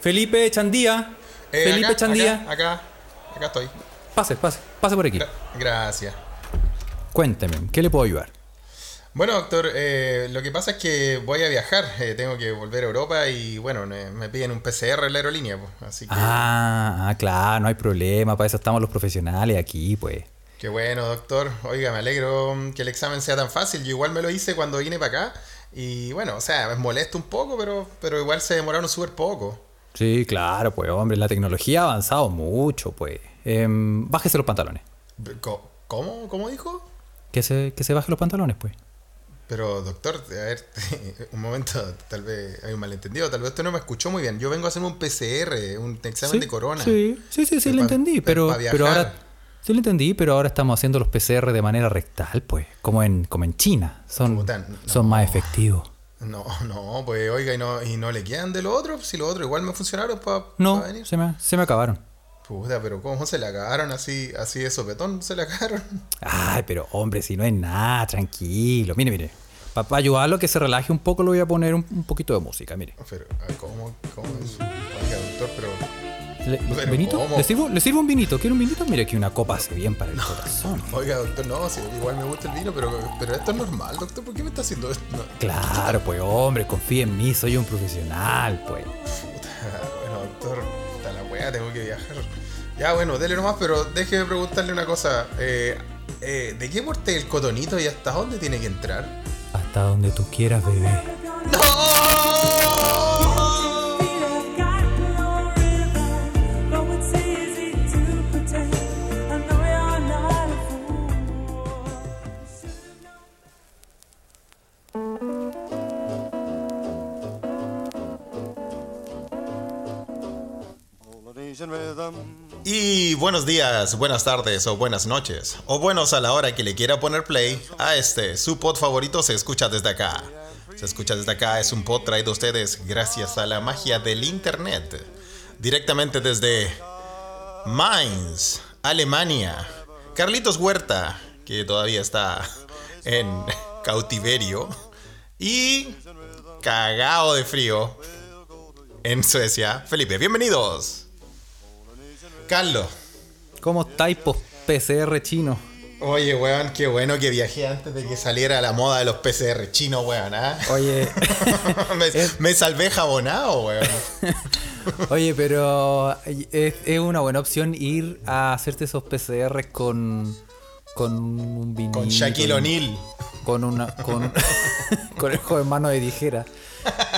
Felipe Chandía. Eh, Felipe acá, Chandía. Acá, acá, acá estoy. Pase, pase, pase por aquí. Gra- gracias. Cuénteme, ¿qué le puedo ayudar? Bueno, doctor, eh, lo que pasa es que voy a viajar. eh, tengo que volver a Europa y, bueno, me, me piden un PCR en la aerolínea. pues, así que, Ah, ah, claro, no hay problema, para eso estamos los profesionales aquí, pues. qué bueno, doctor. Oiga, me alegro mm, que el examen sea tan fácil. Yo igual me lo hice cuando vine para acá. Y, bueno, o sea, es molesto un poco, pero, pero igual se demoraron súper poco. Sí, claro, pues, hombre, la tecnología ha avanzado mucho, pues. Em, bájese los pantalones. ¿Cómo? ¿Cómo dijo? Que se, que se baje los pantalones, pues. Pero, doctor, a ver, un momento, tal vez hay un malentendido, tal vez usted no me escuchó muy bien. Yo vengo a hacerme un PCR, un examen Sí, de corona. Sí, sí, sí, lo entendí, pero, pero ahora... Sí lo entendí, pero ahora estamos haciendo los PCR de manera rectal, pues, como en, como en China. Son, no. son más efectivos. No, no, pues oiga, y no, y no le quedan de lo otro, si lo otro igual me funcionaron para No, venir. se me, se me acabaron. Puta, pero ¿cómo se le acabaron así, así de sopetón? ¿Se le acabaron? Ay, pero hombre, si no es nada, tranquilo. Mire, mire. Para ayudarlo a que se relaje un poco, le voy a poner un, un poquito de música, mire. Pero, ¿cómo, cómo es? Oiga, doctor, pero... Le- Pero. ¿Le sirvo, ¿Le sirvo un vinito? ¿Quiere un vinito? Mire que una copa hace bien para el corazón. Oiga, doctor, no, sí, igual me gusta el vino, pero, pero esto es normal, doctor, ¿por qué me está haciendo esto? No, Claro, pues hombre, confíe en mí, soy un profesional, pues. puta, bueno, doctor, puta la wea, tengo que viajar. Ya, bueno, dele nomás, pero déjeme preguntarle una cosa. Eh, eh, ¿De qué porte el cotonito y hasta dónde tiene que entrar? Hasta donde tú quieras, bebé. Polynesian Y buenos días, buenas tardes o buenas noches, o buenos a la hora que le quiera poner play a este, su pod favorito se escucha desde acá. Se escucha desde acá es un pod traído a ustedes gracias a la magia del internet. Directamente desde Mainz, Alemania. Carlitos Huerta, que todavía está en cautiverio. Y cagao de frío en Suecia. Felipe, bienvenidos. Carlos. ¿Cómo estáis, pues, PCR chino? Oye, weón, qué bueno que viajé antes de que saliera la moda de los PCR chinos, weón, ¿ah? Oye, me, me salvé jabonado, weón. oye, pero es, es una buena opción ir a hacerte esos PCR con, con un vinito. Con Shaquille O'Neal. Con una. Con, con el joven mano de tijera.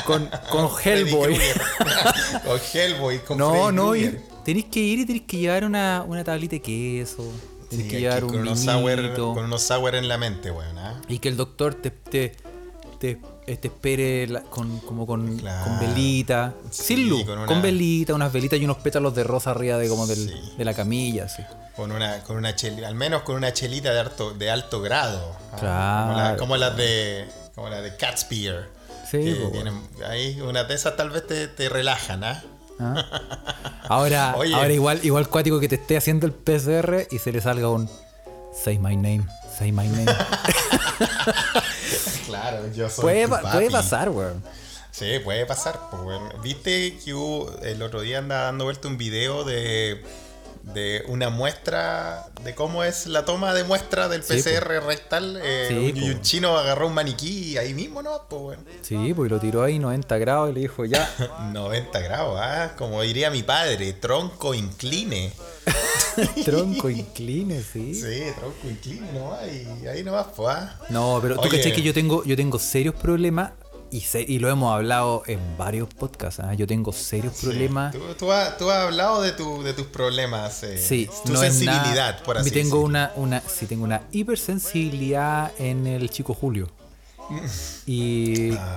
Con, con Hellboy. Con Hellboy, con No, Freddy no, ir- tenéis que ir y tenéis que llevar una, una tablita de queso. Tenéis Sí, que llevar con un unos sour, con unos sour en la mente, weón, ¿ah? Y que el doctor te, te, te, eh, te espere la- con, como con, Claro. con velita. Sí, sin luz, con con, una- velita, unas velitas y unos pétalos de rosa arriba de como del, Sí. de la camilla, así. Con una, con una chelita, al menos con una chelita de alto, de alto grado. ¿ah? Claro. Como, la- como las de. Como la de Cat's Beer. Sí, que pues, tienen- ahí una de esas tal vez te, te relajan, ¿ah? ¿Ah? Ahora, Oye. ahora igual, igual cuático que te esté haciendo el PCR y se le salga un Say my name, say my name. Claro, yo soy. puede, tu pa- papi. puede pasar, weón. Sí, puede pasar. Pues, bueno. Viste que hubo, el otro día andaba dando vuelta un video de, de una muestra de cómo es la toma de muestra del Sí, PCR rectal. eh, Sí, y un chino agarró un maniquí ahí mismo, ¿no? Pues bueno. Sí, pues lo tiró ahí 90 grados y le dijo ya. 90 grados, ¿ah? Como diría mi padre, tronco incline. Tronco incline, sí. Sí, tronco incline nomás. Y ahí nomás, pues, ¿ah? No, pero tú Oye. caché que yo tengo, yo tengo serios problemas y, se- y lo hemos hablado en varios podcasts. ¿ah? Yo tengo serios problemas. Tú, tú has, tú has hablado de, tu, de tus problemas. eh, Sí, tu no es sensibilidad, nada- por así tengo decirlo. una, una, sí, tengo una hipersensibilidad en el chico Julio. Y Ah,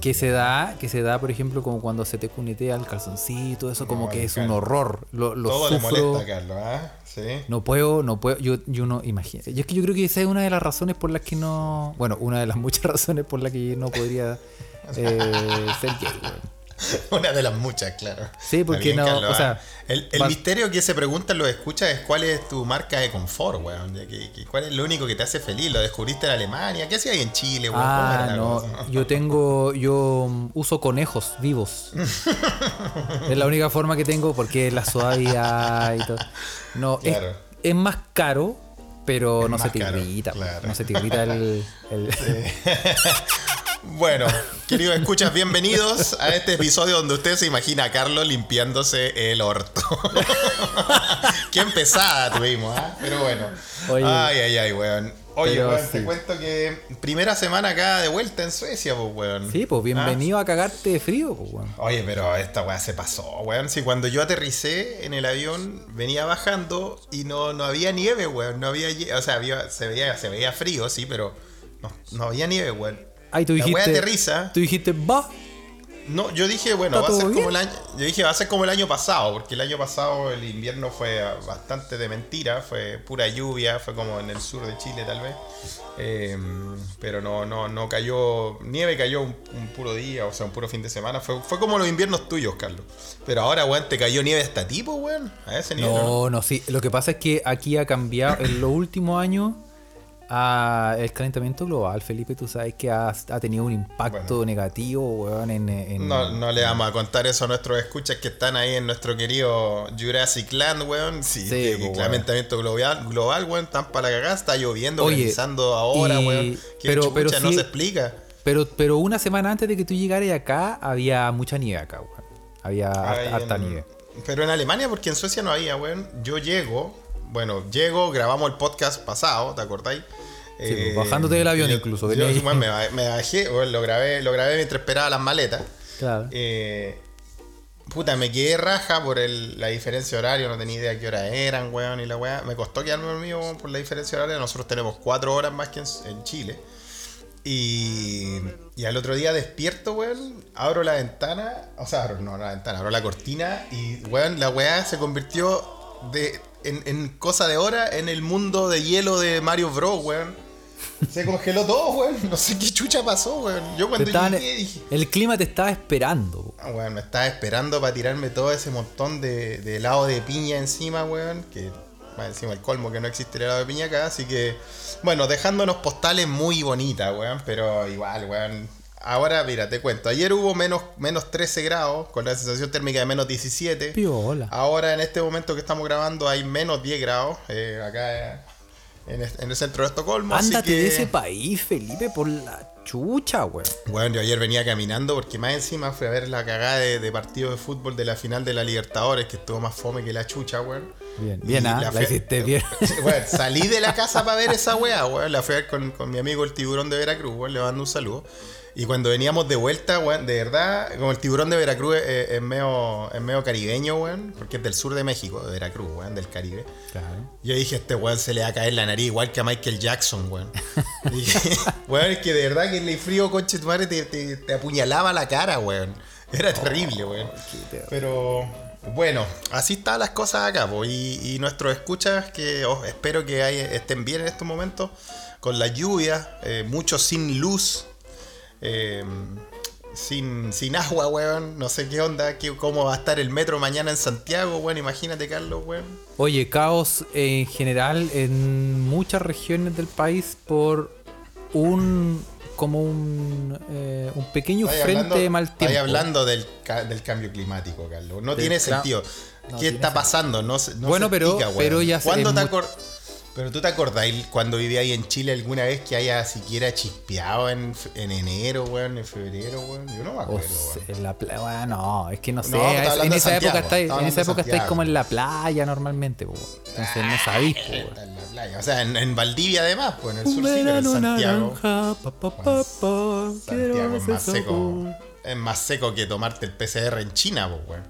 que se da, que se da, por ejemplo, como cuando se te cunetea el calzoncito, eso como que es un horror. Lo, lo Todo le molesta a Carlos, ¿ah? Sí. No puedo, no puedo, yo, yo no imagino. Yo es que yo creo que esa es una de las razones por las que no. Bueno, una de las muchas razones por las que no podría eh, ser gay, weón. Una de las muchas, claro. Sí, porque no, o sea. El, el misterio que se preguntan los escuchas es cuál es tu marca de confort, weón. ¿Cuál es lo único que te hace feliz? ¿Lo descubriste en Alemania? ¿Qué hacías ahí en Chile, weón? ¿Cómo Ah, no, cosa? yo tengo, yo mm, uso conejos vivos. es la única forma que tengo porque la suavidad y todo. No, Claro. es, más caro, pero no se más te caro, irrita. claro. No se te irrita el... el- Bueno, queridos escuchas, bienvenidos a este episodio donde usted se imagina a Carlos limpiándose el orto. Qué empezada tuvimos, ¿ah? Pero bueno. Oye. ay, ay, ay, weón. Oye, weón, te sí. cuento que primera semana acá de vuelta en Suecia, pues, weón. Sí, pues bienvenido a cagarte de frío, pues, weón. Oye, pero esta weá se pasó, weón. Si cuando yo aterricé en el avión, venía bajando y no, no había nieve, weón. No había O sea, había, se, veía, se veía frío, sí, pero no, no había nieve, weón. Ay, tú La dijiste... wea aterriza. Tú dijiste, va. No, yo dije, bueno, ¿Está va a ser como el año. Yo dije, va a ser como el año pasado, porque el año pasado el invierno fue bastante de mentira, fue pura lluvia, fue como en el sur de Chile tal vez. Eh, pero no, no, no cayó. Nieve cayó un, un puro día, o sea, un puro fin de semana. Fue, fue como los inviernos tuyos, Carlos. Pero ahora, weón, te cayó nieve hasta tipo, weón. A ese nivel. ¿o no? No, no, sí. Lo que pasa es que aquí ha cambiado en los últimos años. Ah, el calentamiento global, Felipe, tú sabes que ha, ha tenido un impacto Bueno. negativo, weón, en, en- No, no le vamos a contar eso a nuestros escuchas que están ahí en nuestro querido Jurassic Land, weón. Sí, Sí, que- pues, calentamiento global, global, weón, están para la cagada, está lloviendo, Oye, granizando ahora, y- weón. Que pero- chucha, pero no sí- se explica. Pero, pero una semana antes de que tú llegaras acá, había mucha nieve acá, weón. Había harta, harta en- nieve. Pero en Alemania, porque en Suecia no había, weón. Yo llego, bueno, llego, grabamos el podcast pasado, ¿te acordáis? Sí, pues, bajándote del avión yo- incluso, Yo, ahí. me, ba- me bajé, weón, lo grabé, lo grabé mientras esperaba las maletas. Claro. Eh, puta, me quedé raja por el- la diferencia horaria, no tenía idea qué hora eran, weón, y la weá. Me costó quedarme dormido weón, por la diferencia horaria. Nosotros tenemos cuatro horas más que en, en Chile. Y, y al otro día despierto, weón, abro la ventana, o sea, abro, no la ventana, abro la cortina y, weón, la weá se convirtió de, en, en cosa de hora en el mundo de hielo de Mario Bros, weón. Se congeló todo, weón. No sé qué chucha pasó, weón. Yo cuando estaban- llegué dije... el clima te estaba esperando. Ah, weón, me estaba esperando para tirarme todo ese montón de, de helado de piña encima, weón. Que más encima el colmo que no existe el helado de piña acá. Así que, bueno, dejándonos postales muy bonitas, weón. Pero igual, weón. Ahora, mira, te cuento. Ayer hubo menos, menos 13 grados, con la sensación térmica de menos 17. Piola. Ahora, en este momento que estamos grabando, hay menos 10 grados. eh, acá eh, en, el centro de Estocolmo. Ándate que- de ese país, Felipe, por la chucha, weón. Bueno, yo ayer venía caminando porque más encima fui a ver la cagada de, de partido de fútbol de la final de la Libertadores, que estuvo más fome que la chucha, weón. Bien, bien, ah, la fui- hiciste bien. Bueno, salí de la casa para ver esa weá, weón. La fui a ver con, con mi amigo el tiburón de Veracruz, weón. Le mando un saludo. Y cuando veníamos de vuelta, weón, de verdad, como el tiburón de Veracruz es, es medio, es medio caribeño, weón, porque es del sur de México, de Veracruz, weón, del Caribe. Claro. Yo dije, este weón se le va a caer la nariz igual que a Michael Jackson, weón. Dije, weón, es que de verdad que el frío, conche tu madre, te, te, te apuñalaba la cara, weón. Era terrible, weón. Pero bueno, así están las cosas acá, po. Y, y nuestros escuchas, que oh, espero que hay- estén bien en estos momentos, con la lluvia, eh, muchos sin luz. Eh, sin, sin agua, weón. No sé qué onda, qué, cómo va a estar el metro mañana en Santiago, weón. Imagínate, Carlos, weón. Oye, caos en general en muchas regiones del país por un como un, eh, un pequeño frente hablando- de mal tiempo. hablando del, del cambio climático, Carlos. No tiene sentido. no ¿Qué está pasando? No, no Bueno, se pero- explica, pero ya ¿Cuándo te acor- Pero tú te acordáis cuando vivía ahí en Chile alguna vez que haya siquiera chispeado en, en enero, weón, en febrero, weón. Yo no me O acuerdo, sea, weón. en la playa, no, es que no sé, No, es- en esa época estáis, en esa época estáis como en la playa normalmente, po. entonces no sabéis, weón. En la playa. O sea, en, en Valdivia además, pues en el sur sí, pero en Santiago. naranja, pa, pa, pa, pa, quiero Santiago es más seco. Es más seco que tomarte el PCR en China, weón.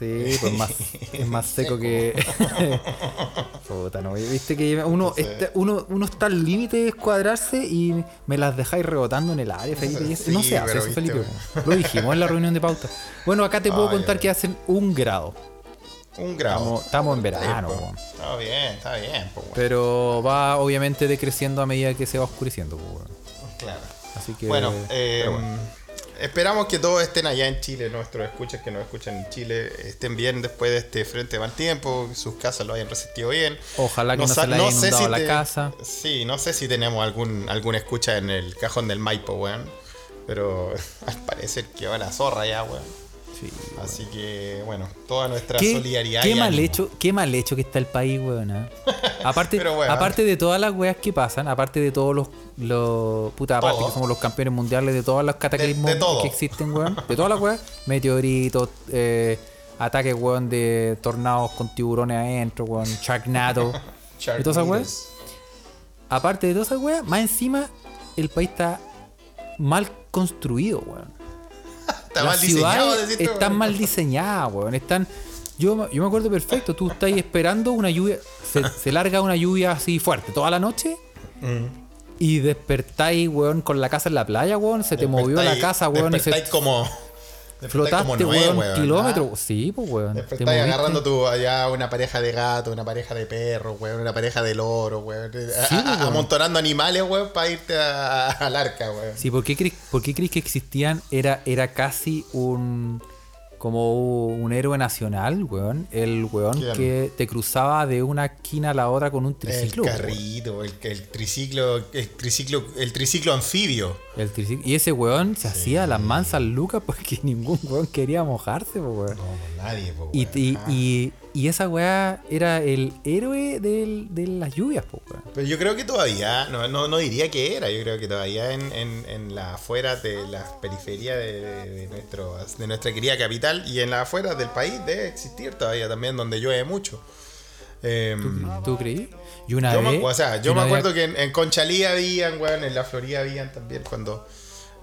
Sí, pues más, es más seco que. Puta, no, viste que uno, está, uno, uno está al límite de escuadrarse y me las dejáis rebotando en el área, Felipe. Sí, no se hace eso, Felipe. Lo dijimos en la reunión de pauta. Bueno, acá te puedo Ay, contar que hacen un grado. Un grado. Estamos, estamos en verano, pues. weón. Está bien, está bien, pues, weón. pero va obviamente decreciendo a medida que se va oscureciendo. pues, weón. Claro. Así que. Bueno, eh, pero bueno. Esperamos que todos estén allá en Chile, nuestros escuchas que nos escuchan en Chile, estén bien después de este frente de mal tiempo, sus casas lo hayan resistido bien. Ojalá que no, sa- se le haya sé inundado la te- casa. Sí, no sé si tenemos algún, alguna escucha en el cajón del Maipo, weón. Pero al parecer que va la zorra ya, weón. Sí. Así que, bueno, toda nuestra ¿Qué, solidaridad. qué y mal ánimo. hecho, qué mal hecho que está el país, weón. ¿ah? Aparte, aparte de todas las weas que pasan, aparte de todos los, los puta, aparte que somos los campeones mundiales de todos los cataclismos De- de todo. que existen, weón. De todas las weas, meteoritos, eh, ataques, weón, de tornados con tiburones adentro, weón, Sharknado. y todas esas weas. Aparte de todas esas weas, más encima, el país está mal construido, weón. Está mal diseñado, están mal diseñadas, weón. Están. Yo, me- yo me acuerdo perfecto, tú estás esperando una lluvia, se, se larga una lluvia así fuerte toda la noche Mm. y despertáis, weón, con la casa en la playa, weón, se te movió la casa, weón, y se como. Flotaste, weón, weón, kilómetros. ¿ah? Sí, pues, weón. moviste. agarrando tu, allá una pareja de gatos, una pareja de perros, weón, una pareja de weón. a- a- weón. amontonando animales, weón, para irte al arca, weón. Sí, ¿por qué, crees, por qué crees que existían? Era, era casi un. Como un héroe nacional, weón. El weón ¿Quién? que te cruzaba de una esquina a la otra con un El triciclo. weón. carrito, el, el triciclo, el triciclo, el triciclo anfibio. El triciclo- Y ese weón se hacía las mansas lucas porque ningún weón quería mojarse, weón. No, nadie, Y, weón. y, Ah. y, y esa weá era el héroe del- de las lluvias, po, weón. Pero yo creo que todavía, no, no, no diría que era, yo creo que todavía en, en, en la afuera de las periferias de, de, de nuestro, de nuestra querida capital y en las afueras del país debe existir todavía también donde llueve mucho. Em, ¿Tú creí? Y una yo vez. me, o sea, yo me vez- acuerdo que en, en Conchalí habían, weón, en la Florida habían también cuando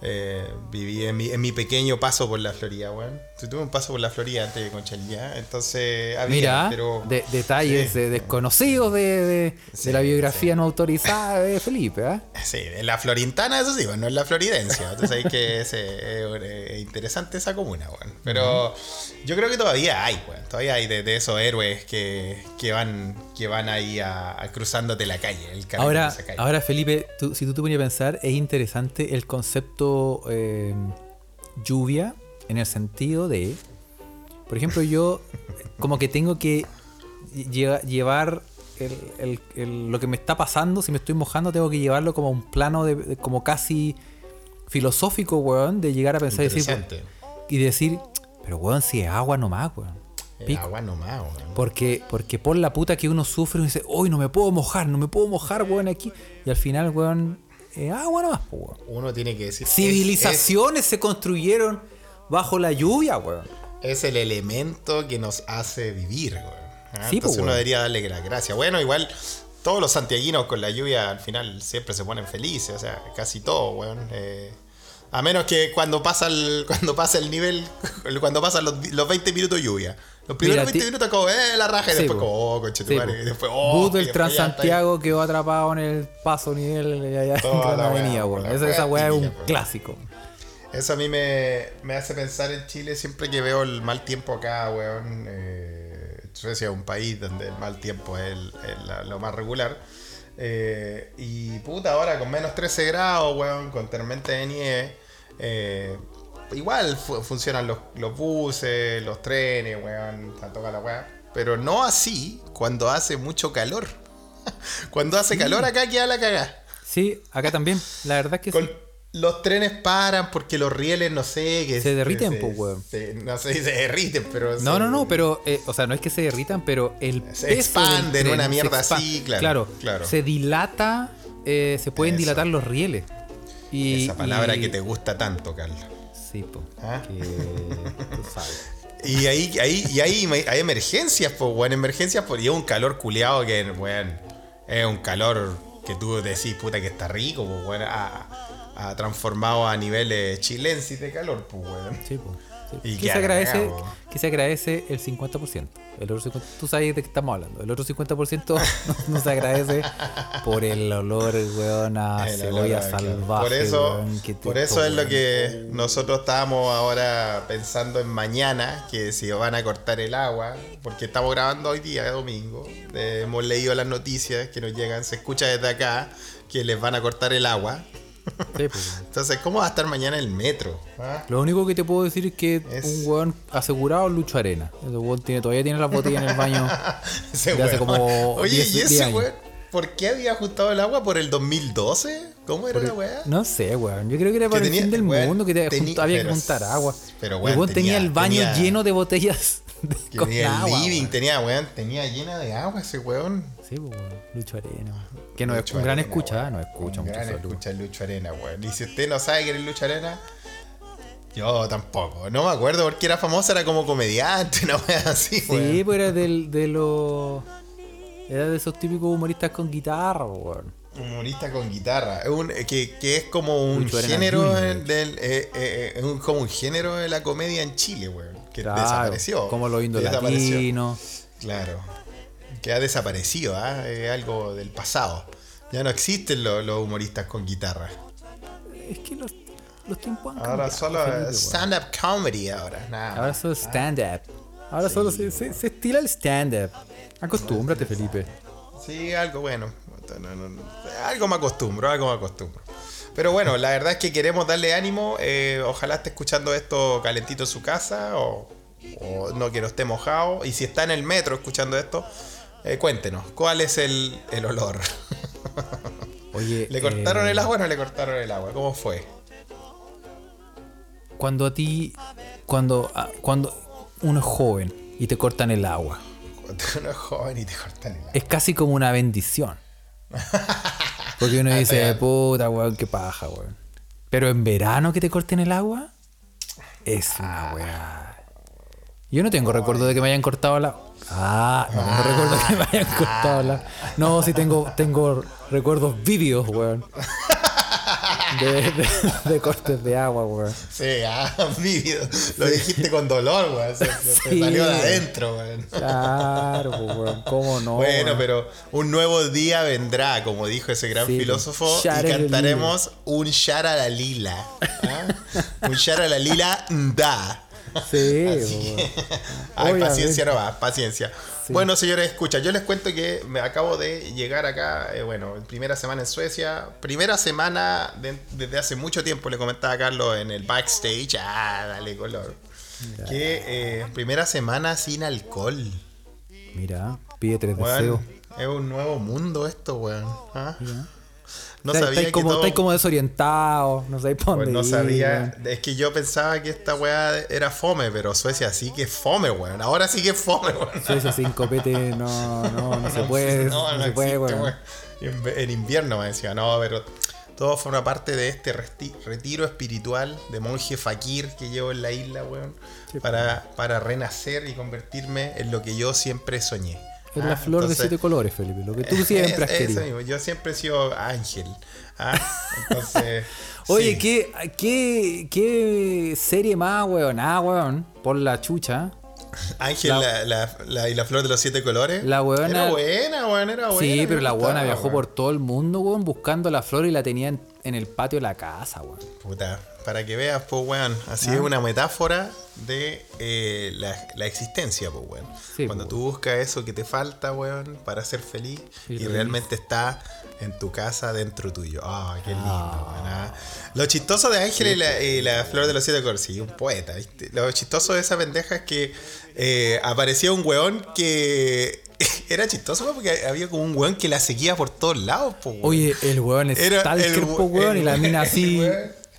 eh, viví en mi, en mi pequeño paso por la Florida, weón. Yo tuve un paso por la Florida antes de Conchalí, ¿ah? entonces había, Mira, pero... de- detalles Sí. de desconocidos de, de- Sí, de la biografía sí. no autorizada de Felipe, ¿ah? Sí, en la florintana, eso sí, bueno, no en la floridencia. Entonces ahí que es eh, eh, interesante esa comuna, weón. Pero yo creo que todavía hay, weón. Todavía hay de, de esos héroes que, que van que van ahí a, a cruzándote la calle, el camino Ahora, de esa calle. ahora Felipe, tú- si tú te ponías a pensar, es interesante el concepto eh, lluvia en el sentido de, por ejemplo, yo como que tengo que lle- llevar el- el- el- lo que me está pasando, si me estoy mojando, tengo que llevarlo como a un plano de, de- como casi filosófico, weón, de llegar a pensar y decir, y decir, pero weón, si es agua nomás, weón. Pico. agua nomás, weón. Porque, porque por la puta que uno sufre, uno dice, hoy no me puedo mojar, no me puedo mojar, weón, aquí. Y al final, weón, eh, agua nomás, weón. Uno tiene que decir. es- Civilizaciones se construyeron bajo la lluvia, weón. Es, el elemento que nos hace vivir, weón. Ah, Sí, Entonces pues, uno debería darle la gracia. Bueno, igual todos los santiaguinos con la lluvia al final siempre se ponen felices, o sea, casi todo, weón. Eh, a menos que cuando pasa el, cuando pasa el nivel, cuando pasan los, los 20 minutos de lluvia. Los primeros Mira, 20 ti- minutos como, eh, la raja y Sí, después po. como, oh, Sí, conchetumare, po. y después, oh, ahí. Transantiago quedó atrapado en el paso nivel allá en la Avenida, weón. Esa, weá esa weá es un clásico. Eso a mí me, me hace pensar en Chile siempre que veo el mal tiempo acá, weón. Eh, Suecia es un país donde el mal tiempo es, el- lo más regular. Eh, y puta, ahora con menos 13 grados, weón, con tormenta de nieve. eh, igual fu- funcionan los, los buses, los trenes, weón, tanto la weá. Pero no así cuando hace mucho calor. cuando hace calor acá queda la cagada. Sí, acá también. La verdad es que Con- sí. Los trenes paran porque los rieles, no sé, que Se derriten, se- po, weón. se- no sé si se derriten, pero. No, se- no, no, pero, eh, o sea, no es que se derritan, pero el Se peso expanden, del tren una mierda así, claro, claro. Se dilata, eh, se pueden Eso. dilatar los rieles. Y, Esa palabra y- que te gusta tanto, Carlos. Sí, po. ¿Ah? Que tú sabes. Y ahí, ahí, y ahí hay emergencias, pues, weón, emergencias, por, y es un calor culeado que, weón, es un calor que tú decís, puta, que está rico, pues, weón, ha, ha transformado a niveles chilensis de calor, pues, weón. Sí. Sí. Y que, se agradece, cagado. que se agradece el 50%. El otro 50%. Tú sabes de qué estamos hablando. El otro 50% no, se agradece por el olor, weón, a El cebolla olor salvaje. Por eso, weón, que te- por eso es lo que nosotros estábamos ahora pensando en mañana, que si van a cortar el agua, porque estamos grabando hoy día, domingo, eh, hemos leído las noticias que nos llegan, se escucha desde acá que les van a cortar el agua. Sí, pues. Entonces, ¿cómo va a estar mañana el metro? ¿Ah? Lo único que te puedo decir es que Es- un weón asegurado Lucho Arena. Ese weón tiene, todavía tiene las botellas en el baño. Ese De hace weón. como Oye, 10 ¿y ese 10 años. weón? ¿Por qué había ajustado el agua? ¿Por el 2012? ¿Cómo era la weá? No sé, weón. Yo creo que era para el fin del weón, mundo que te había que juntar agua. pero, el weón, weón tenía, tenía- el baño tenía- lleno de botellas de, con tenía agua. el living, weón. tenía, weón, tenía llena de agua ese weón. Sí, pues, weón. Lucho Arena. Que no es un gran Arena, escucha. ¿eh? no escucha Un mucho gran saludo. escucha Lucho Arena, weón. Y si usted no sabe quién es Lucho Arena, yo tampoco. No me acuerdo porque era famosa, era como comediante, una wea así, Sí, weón. pues era del, de los. Era de esos típicos humoristas con guitarra, weón. Humorista con guitarra. Es un- que, que es como un Lucho género en- del, eh, eh, es un- como un género de la comedia en Chile, weón. Que Claro, desapareció. Como los indolatinos. Claro. Que ha desaparecido, ¿ah? Es algo del pasado. Ya no existen los, los humoristas con guitarra. Es que los, los tiempos han Ahora cambiado, solo Felipe, stand-up comedy ahora. Nada Ahora solo stand-up. Ahora solo se, se, se estila el stand-up. Acostúmbrate, Felipe. Sí, algo bueno. No, no, no. Algo me acostumbro, algo me acostumbro. Pero bueno, la verdad es que queremos darle ánimo. eh, ojalá esté escuchando esto calentito en su casa o, o no que no esté mojado. Y si está en el metro escuchando esto, eh, cuéntenos, ¿cuál es el, el olor? Oye, ¿Le cortaron eh, el agua o no le cortaron el agua? ¿Cómo fue? Cuando a ti, cuando, ah, cuando uno es joven y te cortan el agua, Cuando uno es joven y te cortan el agua. es casi como una bendición. Porque uno dice, puta, weón, qué paja, weón. Pero en verano que te corten el agua, es una weá. Yo no tengo recuerdo de que me hayan cortado la. Ah, no tengo recuerdo de que me hayan cortado la. No, sí tengo, tengo recuerdos vívidos, weón. De, de- de cortes de agua, weón. Sí, ah, vívido. Lo dijiste con dolor, weón. Se, Sí. salió de adentro, weón. Claro, pues, weón. ¿Cómo no? Bueno, weón? pero un nuevo día vendrá, como dijo ese gran Sí, filósofo, Shara y cantaremos un Shara la Lila. ¿ah? un Shara la Lila da. Sí, Así weón. Ay, paciencia no va, paciencia. Sí. Bueno, señores, escucha, yo les cuento que me acabo de llegar acá, eh, bueno, primera semana en Suecia, primera semana de- desde hace mucho tiempo, le comentaba a Carlos en el backstage, ah, dale color, que eh, primera semana sin alcohol. Mira, pide tres Weón, deseos. es un nuevo mundo esto, weón. ¿ah? No sabía estáis que como, todo- estáis como desorientados, no sabéis para pues dónde no ir, sabía, weón. es que yo pensaba que esta weá era fome, pero Suecia sí que es fome, weón. Ahora sí que es fome, weón. Ese sin copete no, no, no se puede, no, se puede, existe, weón. weón. En, invierno me decía, no, pero todo forma parte de este retiro espiritual de monje fakir que llevo en la isla, weón, Sí, para, para renacer y convertirme en lo que yo siempre soñé. Es Ah, la flor entonces- de siete colores, Felipe, lo que tú siempre has Es- eso querido. mismo, Yo siempre he sido ángel. ¿ah? Entonces. Oye, sí. ¿qué, qué, qué serie más, weón? Ah, weón, por la chucha. Ángel la- la, la- la- y la flor de los siete colores. La weona- Era buena, weón, era buena. sí, pero la buena viajó weón. por todo el mundo, weón, buscando la flor y la tenía en, en el patio de la casa, weón. Puta, para que veas, pues, weón. Así Ah. es una metáfora de eh, la, la existencia, pues, weón. Sí, Cuando pues, tú buscas eso que te falta, weón, para ser feliz y realmente está en tu casa, dentro tuyo. Ah, qué lindo, Ah. weón. ah. Lo chistoso de Ángel y, la, y la flor de los siete colores, sí, un poeta, ¿viste? Lo chistoso de esa pendeja es que eh, aparecía un weón que. Era chistoso, weón, porque había como un weón que la seguía por todos lados, pues, weón. Oye, el weón es Era Stalker, el po, we- weón, el y la mina así.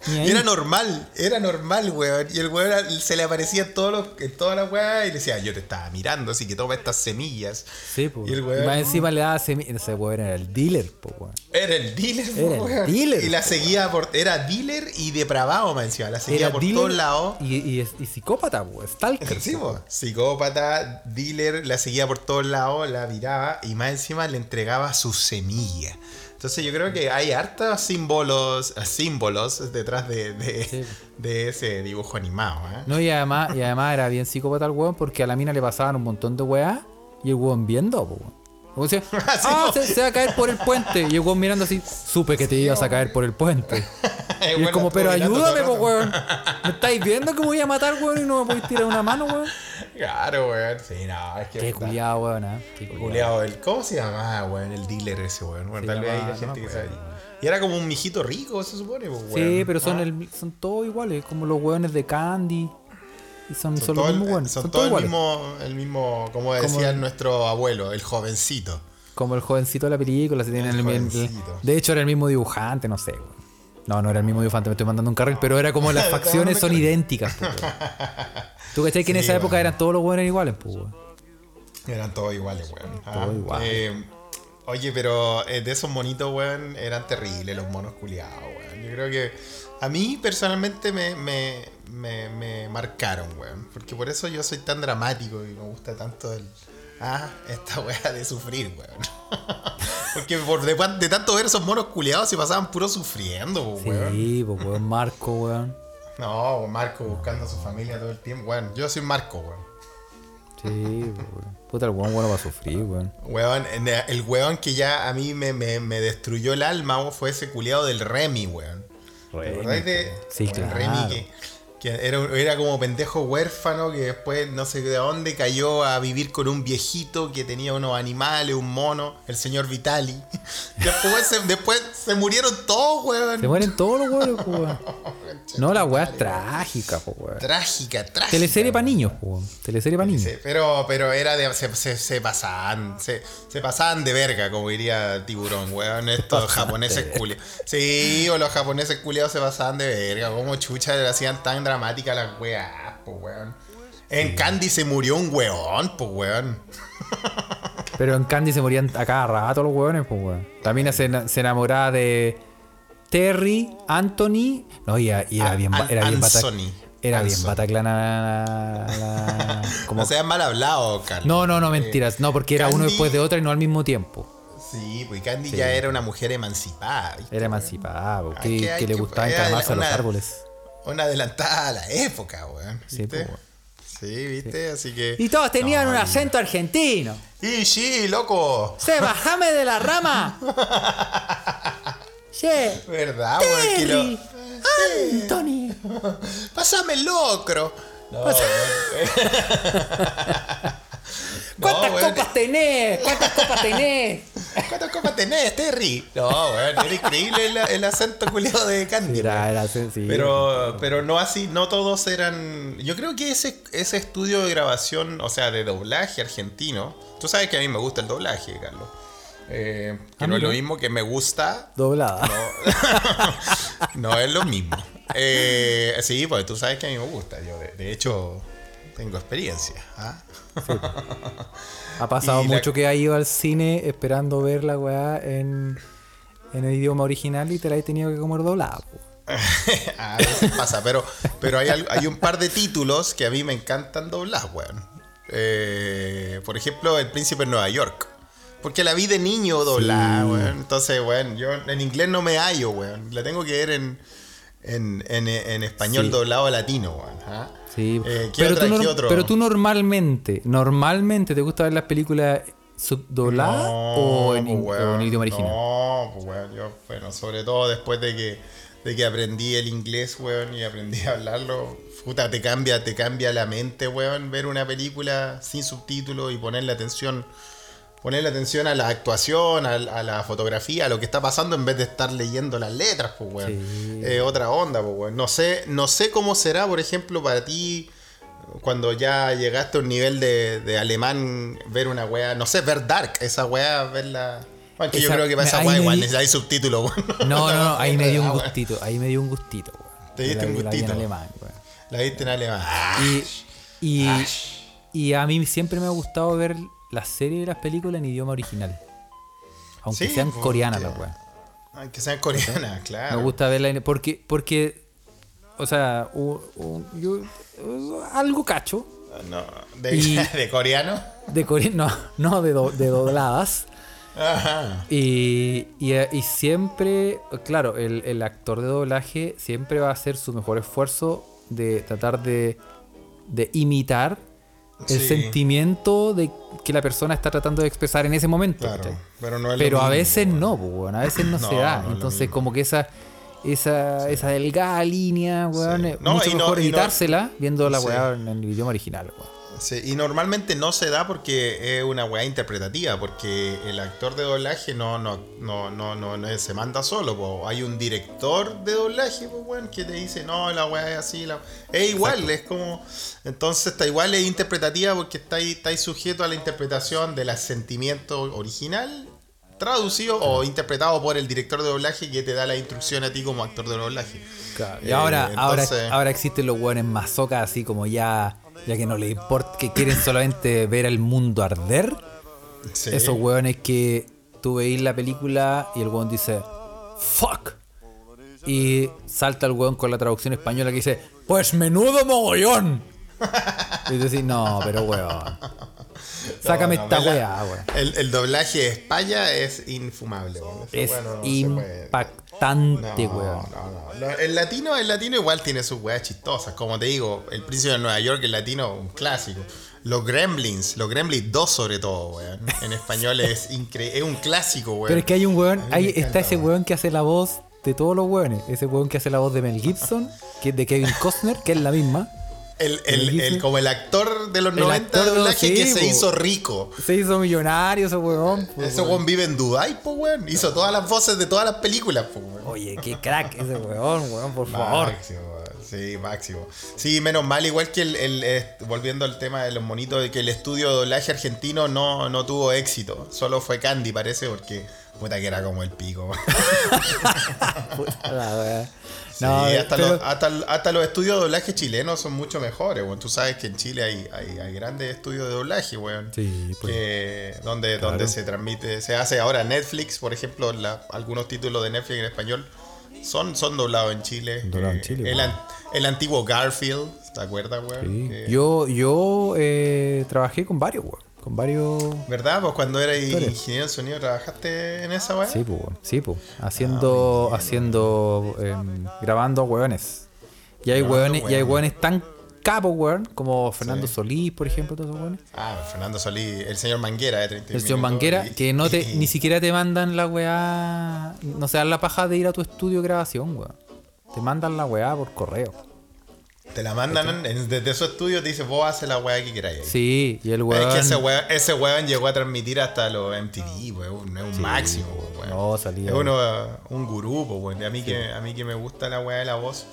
Weón. Y era normal, era normal, weón. Y el weón se le aparecía en, todos los, en todas las weas y le decía, yo te estaba mirando, así que toma estas semillas. Sí, po. Y el weón- más encima le daba semi... Ese weón era el dealer, po, weón. Era el dealer, Era el weón. dealer. Y la seguía por. Era dealer y depravado, más encima. La seguía Era por todos lados. Y, y, y psicópata, po, Stalker. Sí, po, po. weón. Psicópata, dealer, la seguía por todos lados, la miraba y más encima le entregaba su semilla. Entonces yo creo que hay hartos símbolos, símbolos detrás de, de, Sí. de ese dibujo animado. ¿eh? No, y además, y además era bien psicópata el weón porque a la mina le pasaban un montón de weá y el weón viendo, weón. Decía, ah, se, se va a caer por el puente. Y el weón mirando así, supe que te ibas a caer por el puente. Y es como, pero ayúdame, po, weón. ¿Me estáis viendo que me voy a matar, weón? Y no me podéis tirar una mano, weón. Claro, weón. Sí, no, es que. Qué culiado, weón. ¿eh? Qué el- ¿Cómo se llamaba, weón? El dealer ese, weón. Bueno, tal vez hay gente no que sabe. Y era como un mijito rico, se supone, pues, Sí, weón. pero son, Ah. el, son todos iguales, como los hueones de Candy. Y son, son, todo mismos el, son Son, todo todos el mismo, el mismo, como decía nuestro abuelo, el jovencito. Como el jovencito de la película. Se tienen El el, de hecho, era el mismo dibujante, no sé, weón. No, no era el mismo dibujante, me estoy mandando un carril, pero era como las facciones son idénticas, pues, weón. ¿Tú cachai que en esa época eran todos los hueones iguales, pues? Eran todos iguales, weón. Ah, Todos iguales. eh, oye, pero eh, de esos monitos, weón, eran terribles los monos culiados, weón. Yo creo que a mí personalmente me, me, me, me marcaron, weón. Porque por eso yo soy tan dramático y me gusta tanto el... Ah, esta weá de sufrir, weón. Porque por de, de tanto ver esos monos culiados se pasaban puro sufriendo, weón. Sí, pues, weón, Marco, weón. No, Marco buscando a su familia todo el tiempo. Weón, yo soy Marco, weón. Sí, weón. Puta, el weón bueno va a sufrir, weón. Weón, el weón que ya a mí me, me, me destruyó el alma weón, fue ese culiado del Remy, weón. ¿Te Remy, acordás de Sí, el claro. Remy que, que era, era como pendejo huérfano que después no sé de dónde cayó a vivir con un viejito que tenía unos animales, un mono, el señor Vitali. Después se, después se murieron todos, weón. Se mueren todos los pues, weón. No, la weá es trágica, weón. Trágica, trágica. Teleserie para niños, weón. Teleserie para niños. Sí, pero, pero era de. Se, se, se pasaban. Se, se pasaban de verga, como diría Tiburón, weón. Estos japoneses culiados. Sí, o los japoneses culiados se pasaban de verga. Como chucha le hacían tan dramáticas las weas, pues weón. En Candy se murió un weón, pues weón. Pero en Candy se morían a cada rato los hueones, pues, weón. También se, se enamoraba de Terry, Anthony. No, y, era- y era bien, era bien Anthony. Era bien bataclana la- la- como- No seas mal hablado, Carlos. No, no, no, mentiras. No, porque era uno después de otro y no al mismo tiempo. Sí, pues Candy ya era una mujer emancipada. ¿viste? Era emancipada, po, Hay que, le gustaba era encaramarse a los árboles. Una adelantada a la época, weón. Sí, ¿viste? pues, weón. Sí, ¿viste? Así que. Y todos tenían No, un acento argentino. Y sí, loco. ¡Se bajame de la rama! ¡Che! ¿Verdad, weón? Que lo- Terry, Anthony. Pásame el locro. No, ¿Cuántas weón. copas tenés? ¿Cuántas copas tenés? ¿Cuántas copas tenés, Terry? No, weón, era increíble el, el acento culiado de Candy. Era, era, sí. Pero, pero no así, no todos eran. Yo creo que ese, ese estudio de grabación, o sea, de doblaje argentino. Tú sabes que a mí me gusta el doblaje, Carlos. Eh, que no es lo mismo que me gusta. Doblada. No es lo mismo. Eh, sí, pues tú sabes que a mí me gusta. Yo, de, de hecho, tengo experiencia. ¿ah? Ha pasado Y la- mucho que ha ido al cine esperando ver la weá en, en el idioma original y te la he tenido que comer doblada. a veces pasa, pero, pero hay, hay un par de títulos que a mí me encantan doblar, weón. Eh, por ejemplo, El Príncipe de Nueva York. Porque la vi de niño doblada, Sí. weón. Entonces, weón, yo en inglés no me hallo, weón. La tengo que ver en, en, en, en español Sí. doblado a latino, weón. ¿ah? Sí. Eh, ¿qué pero, otra- tú pero normalmente, normalmente te gusta ver las películas subdobladas o, en, pues, o en idioma original. No, pues weón, yo, bueno, sobre todo después de que, de que aprendí el inglés, weón, y aprendí a hablarlo, puta, te cambia, te cambia la mente, weón, ver una película sin subtítulos y ponerle atención, ponerle atención a la actuación, a, a la fotografía, a lo que está pasando en vez de estar leyendo las letras, pues weón. Sí. Eh, otra onda, pues weón. No sé, no sé cómo será, por ejemplo, para ti cuando ya llegaste a un nivel de, de alemán, ver una wea, no sé, ver Dark, esa wea, verla. Bueno, que yo creo que para esa me igual di- necesitáis subtítulos, weón. No, no, no, ahí me dio un Ah, gustito, ahí me dio un gustito, weón. Te diste La un vi- la vi en gustito. alemán, weón. La viste en alemán. Y, y a mí siempre me ha gustado ver las series y las películas en idioma original. Aunque Sí, sean porque- coreanas las weas. Ay, que sean coreanas, claro. Me gusta verla porque, porque o sea, yo, algo cacho No, de, Y- de coreano. de core- no, no de, do- de dobladas. Ajá. Y, y, y siempre, claro, el, el actor de doblaje siempre va a hacer su mejor esfuerzo de tratar de, de imitar el Sí. sentimiento de que la persona está tratando de expresar en ese momento. Pero no es lo Pero a veces weón. no, pues, weón, a veces no, No, se da. no Entonces, como que esa esa, esa delgada línea, weón, Sí. No, mucho y mejor editársela viendo la Sí. weá en el idioma original, weón. Sí, y normalmente no se da porque es una weá interpretativa, porque el actor de doblaje no, no, no, no, no, se manda solo, po. hay un director de doblaje, bueno, que te dice, no, la weá es así, la... es igual, es como, entonces está igual, es interpretativa porque está ahí, está ahí sujeto a la interpretación del sentimiento original traducido o interpretado por el director de doblaje que te da la instrucción a ti como actor de doblaje. Y ahora, eh, ahora, ahora existen los weones mazocas así como ya ya que no le importa, que quieren solamente ver el mundo arder. Esos hueones que tú veis la película y el hueón dice, fuck. Y salta el hueón con la traducción española que dice, pues menudo mogollón. y tú decís, no, pero hueón. Sácame esta weá, weón. El, doblaje de España es infumable, weón. Es impactante, weón. No, no, El latino, el latino igual tiene sus weas chistosas. Como te digo, El Príncipe de Nueva York, el latino, un clásico. Los Gremlins, los Gremlins 2 sobre todo, weón. En español es increíble, es un clásico, weón. Pero es que hay un weón, ahí está ese weón que hace la voz de todos los weones. Ese weón que hace la voz de Mel Gibson, que es de Kevin Costner, que es la misma. El, el, el, como el actor de los 90 de doblaje que se hizo rico. Se hizo millonario ese weón. ese weón vive en Dubai, po weón. Hizo todas las voces de todas las películas, po weón. Oye, qué crack ese weón, weón, por favor. Sí, máximo. Sí, menos mal, igual que el, eh, volviendo al tema de los monitos, de que el estudio de doblaje argentino no, no tuvo éxito. Solo fue Candy, parece, porque puta que era como el pico. puta la Sí, hasta, los, estudios de doblaje chilenos son mucho mejores, bueno. Tú sabes que en Chile hay, grandes estudios de doblaje, weón. Sí, pues, donde, donde se transmite, se hace ahora Netflix, por ejemplo, algunos títulos de Netflix en español son, son doblados en Chile. Eh, el, antiguo Garfield, ¿te acuerdas, weón? Yo, yo eh, trabajé con varios, weón varios. ¿Verdad? Pues cuando eras ingeniero de sonido, ¿trabajaste en esa weá? Sí, pues, sí, pues. Haciendo, ah, haciendo, em, grabando hueones. Y hay hueones, y hay hueones tan capos, weón, como Fernando Solís, por ejemplo, todos esos hueones. Ah, Fernando Solís, el señor Manguera de 30 El señor Manguera, que no te, ni siquiera te mandan la weá, no se dan la paja de ir a tu estudio de grabación, weón. Te mandan la weá por correo. Te la mandan desde su estudio, te dice, vos haces la weá que queráis. Sí, y el weón. Es que ese weón, ese weón llegó a transmitir hasta los MTV, weón. Es un máximo, weón. No, salía. Es uno, un gurú, weón. A mí, que, a mí que me gusta la weá de la voz.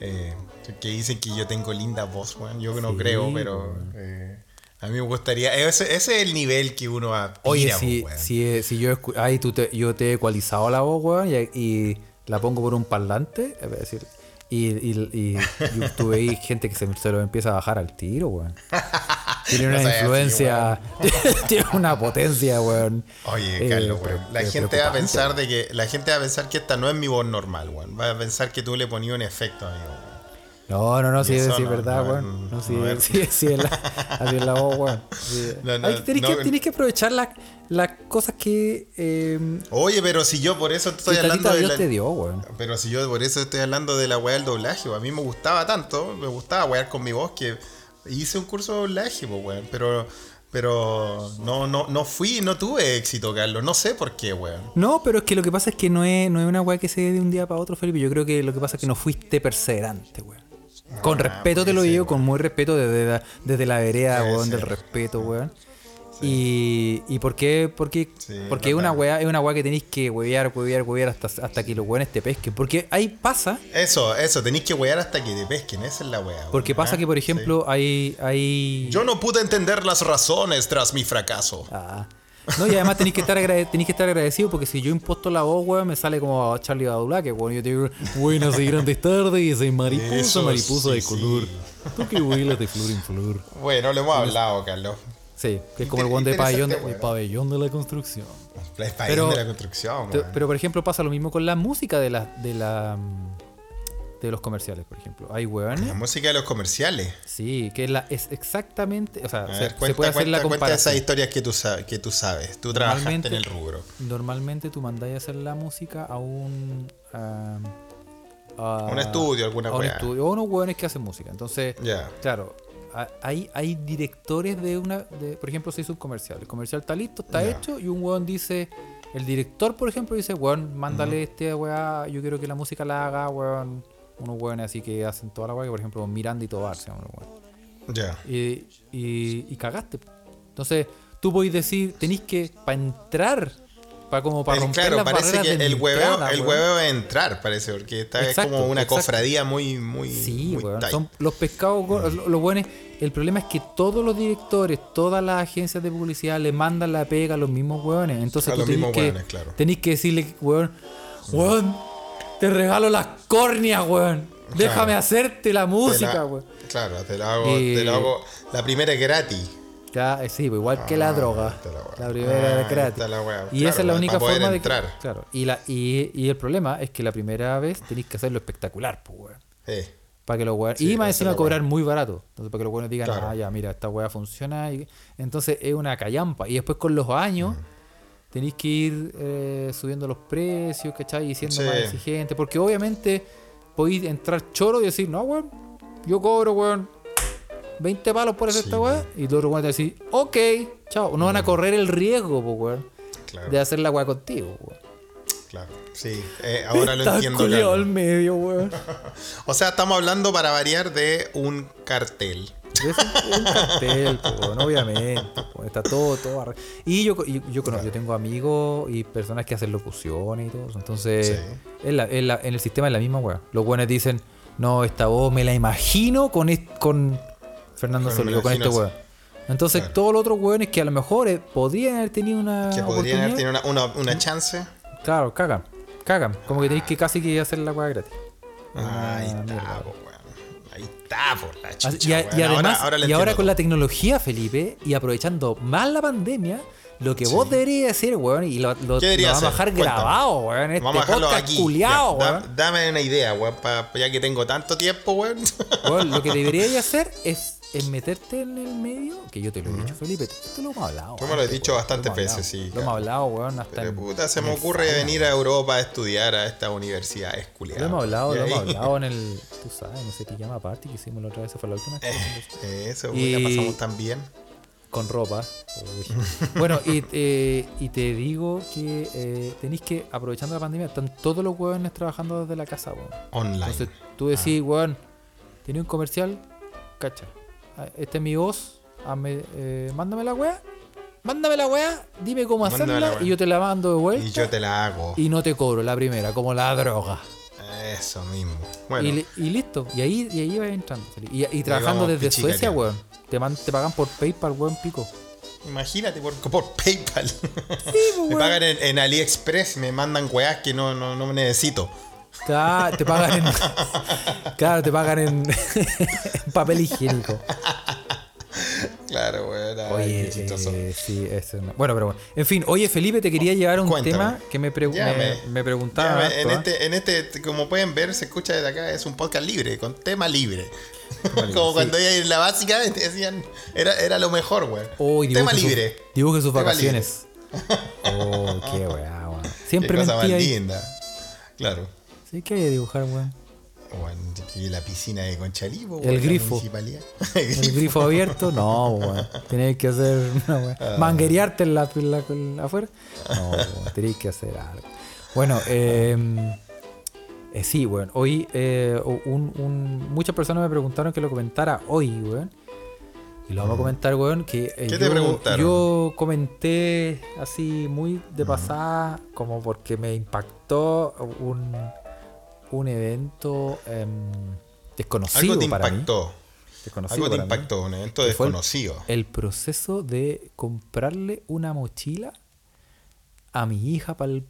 Eh, que dicen que yo tengo linda voz, weón. Yo no creo, pero. Eh, a mí me gustaría. Ese, ese, es el nivel que uno va Oye, si, si, si, yo, ay, tú te, yo te he ecualizado la voz, weón, y, y la pongo por un parlante, es decir y, y, y, tuve gente que se, se, lo empieza a bajar al tiro, weón. Tiene una influencia, tiene una potencia, weón. Oye, Carlos, eh, weón. La gente va a pensar de que, la gente va a pensar que esta no es mi voz normal, weón. Va a pensar que tú le ponías un efecto, amigo. No, no, no, sí, es verdad, weón. No, sí, sí, sí, es la, así es la voz, weón. tienes, que, aprovechar las cosas que. Eh, Oye, pero si yo por eso estoy hablando de. La, te dio, weón. Pero si yo por eso estoy hablando de la weá del doblaje, A mí me gustaba tanto, me gustaba wear con mi voz que hice un curso de doblaje, weón. Pero. Pero no, no, no fui, no tuve éxito, Carlos. No sé por qué, weón. No, pero es que lo que pasa es que no es, no es una weá que se dé de un día para otro, Felipe. Yo creo que lo que pasa es que no fuiste perseverante, weón. Con ah, respeto te lo digo, con muy respeto desde la, desde la vereda, weón, del respeto, weón. Y, y por qué, porque, porque es una weá, es una weá que tenéis que wear, wear, wear hasta, hasta que los weones te pesquen. Porque ahí pasa. Eso, eso, tenéis que wear hasta que te pesquen, esa es la weá. Porque pasa que, por ejemplo, hay, hay. Yo no pude entender las razones tras mi fracaso. Ah. No, y además tenéis que estar que estar agradecido porque si yo imposto la voz, weón, me sale como Charlie que weón. Yo te digo, buenas y grandes tardes, y soy mariposa, mariposa de color. Tú que huilas de flor en flor. Bueno, lo hemos hablado, Carlos. Sí, que es como el one de pabellón, el pabellón de la construcción. El pabellón de la construcción, Pero por ejemplo pasa lo mismo con la música de la, de la de los comerciales, por ejemplo. Hay hueones. La música de los comerciales. Sí, que es, la, es exactamente. O sea, se, puede hacer la comparación. Cuenta esas historias que tú, sabes, que tú sabes. Tú trabajaste en el rubro. Normalmente tú mandáis a hacer la música a un. a, un estudio, alguna a un estudio, o unos hueones que hacen música. Entonces, claro, hay, hay directores de una. De, por ejemplo, se hizo un comercial. El comercial está listo, está hecho, y un hueón dice. El director, por ejemplo, dice, weón, mándale este weá, yo quiero que la música la haga, weón, unos hueones así que hacen toda la weá, que por ejemplo Miranda y Tobar se llaman los Ya. y, y, y cagaste. Entonces, tú podés decir, tenéis que, para entrar, para como para romper claro, las parece que el hueveo, entrada, el hueveo es entrar, parece, porque esta Exacto, es como una exacto. cofradía muy, muy, Sí, muy weón. tight. Son los pescados, lo- los buenos. El problema es que todos los directores, todas las agencias de publicidad le mandan la pega a los mismos hueones. Entonces A tú tenés que, hueones, claro. tenés que decirle, weón, weón, te regalo las córneas, weón. Déjame Claro. hacerte la la- música, weón. Claro, te lo hago, te lo hago. La primera es gratis. Eh, sí, pues igual que la Ah, droga. la weá. La primera Ah, es gratis. la. Y Claro, esa es la única forma de entrar. que. Claro. Y, la, y, y el problema es que la primera vez tenéis que hacerlo espectacular, pues, weón. Eh, Para que los weones. Sí, y más encima cobrar muy barato. Entonces, para que los weones digan, Claro. ah, ya, mira, esta weá funciona. Y... Entonces, es una callampa. Y después, con los años, tenéis que ir eh, subiendo los precios, ¿cachai? Y siendo Sí. más exigente. Porque obviamente, podéis entrar choro y decir, no, weón, yo cobro, weón, 20 palos por hacer Sí, esta weá. Y los otros weones te decir, ok, chao. No van a correr el riesgo, pues, weón, claro, de hacer la weá contigo, weón. claro. Sí, eh, ahora lo entiendo. Carlos. al medio, weón. O sea, estamos hablando para variar de un cartel. Es un, un cartel, po, weón, obviamente. po, está todo, todo arre- Y yo, yo, conozco, yo tengo amigos y personas que hacen locuciones y todo eso. Entonces, Sí. en, la- en la- en el sistema es la misma weá. Los buenos dicen, no, esta voz me la imagino con, con Fernando o con este weón. Entonces, Claro. todos los otros weones que a lo mejor eh, podrían haber tenido una. Que podrían haber tenido una, una, una chance. Claro, cagan. Cagan. Como que tenéis que casi que hacer la weá gratis. Ahí Ah, está, po, weón. Ahí está, por la Así- chucha, y, a- weón. y además, ahora, y ahora con la tecnología, Felipe, y aprovechando más la pandemia, lo que Sí. vos deberías decir, weón, y lo, lo, ¿Qué lo vamos a dejar grabado, weón, este Vamos a dejarlo podcast aquí. culiao, Ya, da- weón. dame una idea, weón, pa- ya que tengo tanto tiempo, weón. Weón, Lo que deberías hacer es, es meterte en el medio, que yo te lo he dicho, Felipe, esto lo hemos hablado. Tú me lo antes, dicho bastantes veces, sí, Lo hemos hablado, weón, hasta Pero en- puta, se en me ocurre venir a Europa a estudiar a estas universidades culiadas. Lo hemos hablado, lo hemos hablado en el, tú sabes, en ese pijama party que hicimos la otra vez, fue la última. Eh, Eso, Y- la pasamos tan bien. Con ropa. Bueno, y, eh, y te digo que eh, tenéis que, aprovechando la pandemia, están todos los hueones trabajando desde la casa, weón. Online. Entonces tú decís, weón, tenía un comercial, cacha. Ah, Esta es mi voz, hazme, eh, mándame la weá, mándame la weá, dime cómo Mándame hacerla y yo te la mando de vuelta y yo te la hago. y no te cobro la primera, como la droga. Eso mismo. Bueno, Y, li- y listo, y ahí, y ahí vas entrando. Y, y trabajando desde. Suecia, weón. Te, man- te pagan por PayPal, weón, pico. imagínate por, por PayPal. pues, me pagan en, en AliExpress, me mandan weas que no, no, no necesito. Claro, te pagan en. claro, te pagan en, en papel higiénico. Claro, weón. Oye, eh, sí, eso no- Bueno, pero bueno. En fin, oye, Felipe, te quería llevar a un Cuéntame. tema que me, pregu- Llame. me, me preguntaba. En, ¿ah? este, en este, como pueden ver, se escucha desde acá, es un podcast libre, con tema libre. libre, como sí. cuando ella en la básica decían, era, era lo mejor, weón. Oh, tema su- libre. dibuje sus Tema vacaciones. Oh, qué weá, weón. Siempre Qué cosa más linda. Claro. Sí, que hay que dibujar, weón. Y la piscina de Conchalí, po, El grifo. El grifo abierto, no, weón. Tenéis que hacer weá. Ah. Manguerearte en la, en la- en la- afuera. No, weón. Tenéis que hacer algo. Bueno, eh, eh, sí, weón. Hoy eh, un- un- muchas personas me preguntaron que lo comentara hoy, weón. Y lo vamos a comentar, weón, que eh, ¿Qué te yo, preguntaron? yo comenté así muy de pasada, como porque me impactó un, un evento em, desconocido Algo te para impactó. Algo te mí. impactó, un evento el- desconocido. El proceso de comprarle una mochila a mi hija para el,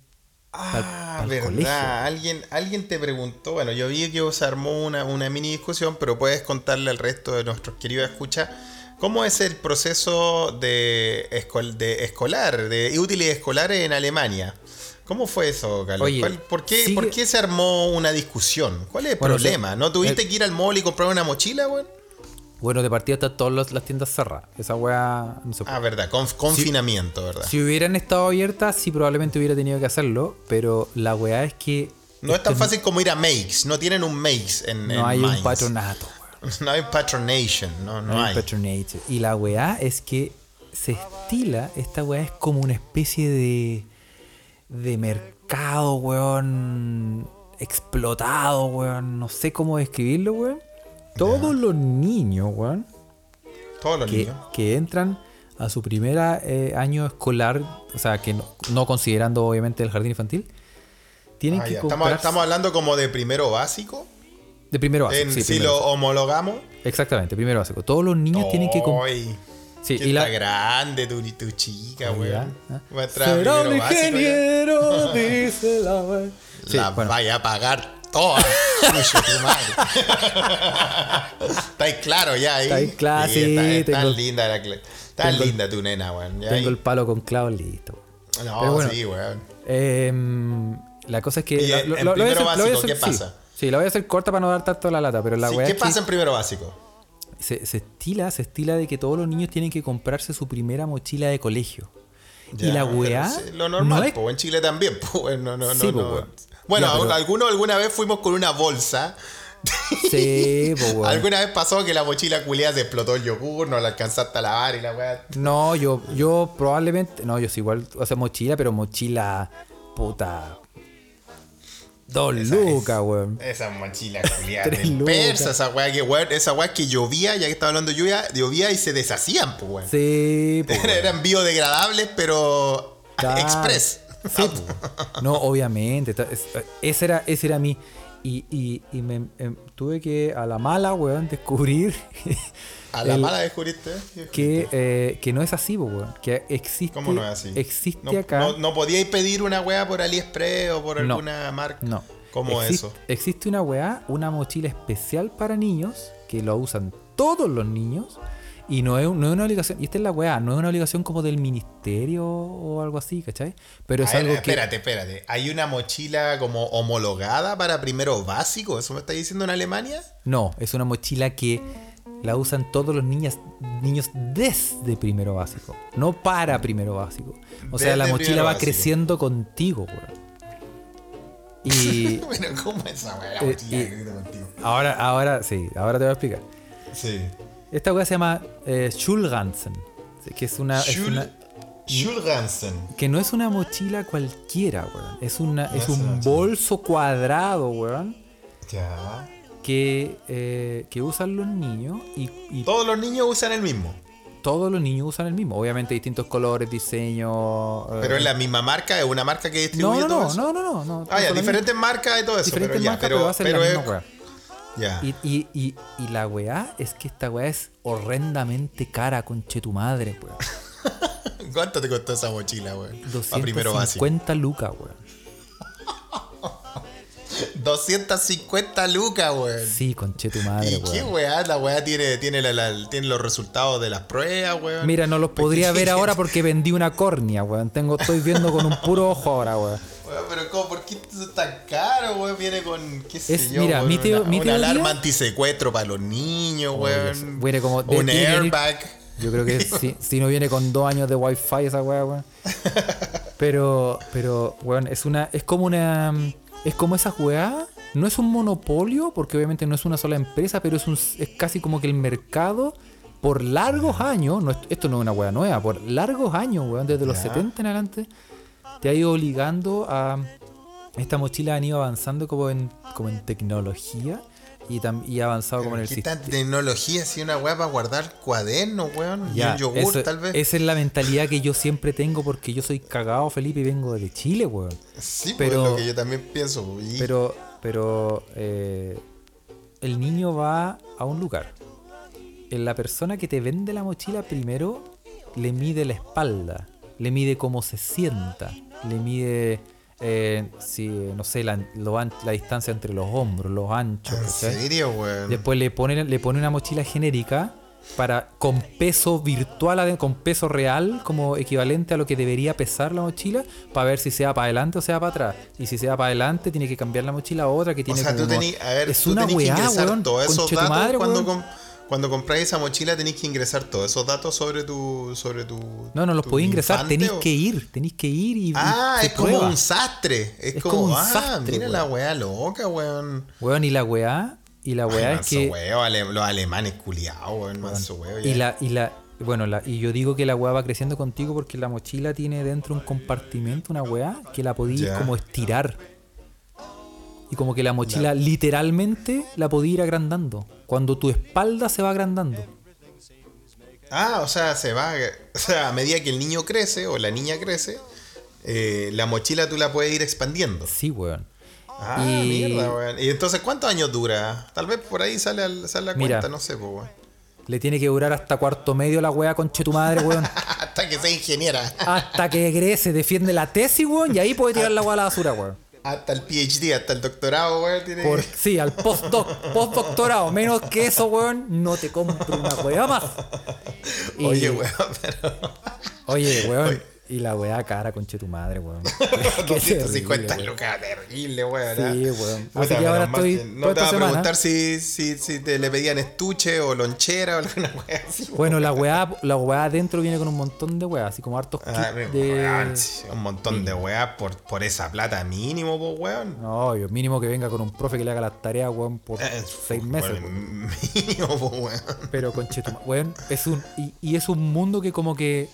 Ah, pa'l verdad. colegio. Alguien, alguien te preguntó. Bueno, yo vi que se armó una, una mini discusión, pero puedes contarle al resto de nuestros queridos escucha cómo es el proceso de, escol- de escolar, de útiles escolares en Alemania. ¿Cómo fue eso, Carlos? Oye, ¿Cuál- por, qué, sigue- ¿Por qué se armó una discusión? ¿Cuál es el Bueno, problema? ¿No tuviste el- que ir al mall y comprar una mochila, weón? Bueno, de partida están todas las, tiendas cerradas. Esa weá no se puede. Ah, verdad, conf- confinamiento, ¿verdad? Si hubieran estado abiertas, sí probablemente hubiera tenido que hacerlo, pero la weá es que No es tan fácil como ir a Makes, no tienen un Makes en, en no hay un patronato. No hay patronation, no, no, No hay patronage. Y la weá es que se estila, esta weá es como una especie de, de mercado, weón, explotado, weón, no sé cómo describirlo, weón. Todos los niños, weón, Todos los que, niños. que entran a su primer año escolar, o sea, que no, no considerando obviamente el jardín infantil, tienen Ah, que estamos, hablando como de primero básico. de primero básico. en, sí, si primero lo básico. homologamos. Exactamente, primero básico. Todos los niños tienen que Sí, que y está la, grande tu, tu chica, weón. ¿ah? Será un básico ingeniero, dice la we- Sí, la bueno, vaya a pagar toda. Tuyo, tu madre. está ahí claro ya ahí. Está ahí claro, sí, está, está tengo- linda la el- linda tu nena, weón. tengo ahí. el palo con clavos listo. No, Pero bueno, sí, weón. Em, la cosa es que. Y lo- en- lo- en lo voy a primero lo voy a básico, hacer- ¿qué sí. pasa? Sí, la voy a hacer corta para no dar tanto la lata, pero la Sí, ¿Qué pasa en primero básico? Se, se estila, se estila de que todos los niños tienen que comprarse su primera mochila de colegio. y la weá. sí, lo normal, no es- po, en Chile también. po, no, no, no, Sí, po, no. Bueno, Ya, pero- algunos alguna vez fuimos con una bolsa. Sí, po, weón. Alguna vez pasó que la mochila culiada se explotó el yogur, no la alcanzaste a lavar y la weá. No, yo, yo probablemente. No, yo soy igual. O sea, mochila, pero mochila. Puta. Dos Esa lucas, weón. Esa mochila culiada persa, esa weá que weón, esa weá que llovía, ya que estaba hablando de lluvia, llovía y se deshacían, pues weón. Sí, weón. Eran biodegradables, pero Claro. express. Sí, po. no, obviamente. ta- es- Ese era, ese era mi. Y, y, y me, em, tuve que a la mala, weón, descubrir A la el- mala descubriste. que, eh, que no es así, weón. Que existe. ¿Cómo no es así? Existe no, acá. No, no podíais pedir una weá por AliExpress o por No. alguna marca. No. ¿Cómo eso? Existe una weá, una mochila especial para niños que lo usan todos los niños y no es, no es una obligación. Y esta es la weá, no es una obligación como del ministerio o algo así, ¿cachai? Pero es ver, algo que. espérate, espérate. ¿Hay una mochila como homologada para primero básico? ¿Eso me está diciendo en Alemania? No, es una mochila que la usan todos los niños, niños desde primero básico, no para primero básico. O sea, la mochila va básico. creciendo contigo, weón. Y bueno, ¿cómo es esa weá? La Eh, mochila y- que contigo. ahora, ahora sí, ahora te voy a explicar. Sí. Esta weá se llama eh, Schulranzen, que es una, es Schul- una- que no es una mochila cualquiera, weón. Es una, No es un bolso cuadrado, weón, Ya. que, eh, que usan los niños y, y Todos los niños usan el mismo. todos los niños usan el mismo. Obviamente distintos colores, diseños. eh, Pero es la misma marca, es una marca que distribuye no, no, todo no, eso. no, no, no, no. Ah, ya, diferentes marcas y todo eso. diferentes pero ya, marcas, pero, pero, va a ser pero la es- misma Y, y, y, y la weá es que esta weá es horrendamente cara, conche tu madre, weón. ¿Cuánto te costó esa mochila, weón? Para primero básico. 250 lucas, weón. 250 lucas, weón. Sí, conche tu madre, ¿Y qué weón. weá? La weá tiene, tiene, la- la- tiene los resultados de las pruebas, weón. Mira, no los podría ver ahora porque vendí una córnea, weón. Tengo, estoy viendo con un puro ojo ahora, weón. Weón, pero ¿cómo? ¿por qué es tan caro, weón? Viene con, qué sé Es- yo, mira, weón, mi teo- una, mi una teoría- alarma antisecuestro para los niños, weón. Viene como de- un venir- airbag. Yo creo que si, si no viene con dos años de wifi esa weá, weón. Pero, pero, weón, es una. Es como una. Es como esa weá. No es un monopolio, porque obviamente no es una sola empresa, pero es un es casi como que el mercado, por largos años, no es- esto no es una weá nueva, por largos años, weón, desde los Ya. 70 en adelante, te ha ido obligando a. Esta mochila han ido avanzando como en, como en tecnología y, y avanzado como en el ¿Qué sistema. tecnología si una weá para guardar cuadernos, weón? Ya, y un yogur, eso- tal vez. Esa es la mentalidad que yo siempre tengo porque yo soy cagado, Felipe, y vengo de Chile, weón. Sí, pero- pero, es lo que yo también pienso. y- Pero, pero eh, el niño va a un lugar. La persona que te vende la mochila primero le mide la espalda, le mide cómo se sienta, le mide, eh, si, no sé, la, lo an- la distancia entre los hombros, los anchos. ¿En serio, weón? Después le pone, le pone una mochila genérica para con peso virtual, con peso real, como equivalente a lo que debería pesar la mochila, para ver si se va para adelante o se va para atrás. Y si se va para adelante, tiene que cambiar la mochila a otra que O tiene sea, tú tenés, a ver, es tú una weá, weón. todos esos datos madre, cuando, weón. Cuando compráis esa mochila tenéis que ingresar todos esos datos sobre tu sobre tu No, no los podéis ingresar, tenéis o- que ir, tenéis que ir y, Ah, es como un sastre. Es, Es como, como un ah, sastre, mira weón. la weá loca, weón. Weón, y la weá, y la weá Ay, es que... ale- los alemanes culiados, weón, manso huevo. Y la, y la, bueno, la, y yo digo que la weá va creciendo contigo porque la mochila tiene dentro un compartimento, una weá, que la podías Ya. como estirar. Y como que la mochila literalmente la podía ir agrandando. Cuando tu espalda se va agrandando. Ah, o sea, se va. O sea, a medida que el niño crece o la niña crece, eh, la mochila tú la puedes ir expandiendo. Sí, weón. Ah, Y- mierda, weón. ¿Y entonces cuántos años dura? Tal vez por ahí sale, al- sale la Mira. cuenta, no sé, pues, weón. Le tiene que durar hasta cuarto medio la weá conche tu madre, weón. Hasta que sea ingeniera. Hasta que egrese, defiende la tesis, weón, y ahí puede tirar la weá a la basura, weón. Hasta el PhD, hasta el doctorado, weón. Tiene... Por, sí, al postdoc, postdoctorado. Menos que eso, weón, no te compro una weá más. Y- Oye, weón, pero. Oye, weón. Oye. Y la weá cara, conche tu madre, weón. Qué 250 terrible, weón. lucas, terrible, weón. Sí, ¿ah? weón. Así que ahora estoy que No te va a preguntar si, si, si te le pedían estuche o lonchera o alguna weá así. Bueno, la weá, la weá adentro viene con un montón de weá, así como hartos Ah, kits weón, de. sí, un montón de weá por, por esa plata mínimo, pues, weón. No, yo mínimo que venga con un profe que le haga las tareas, weón, por Eh, seis meses. weón, weón. Mínimo, pues, weón. Pero conchetuma, weón, es un. Y, y es un mundo que como que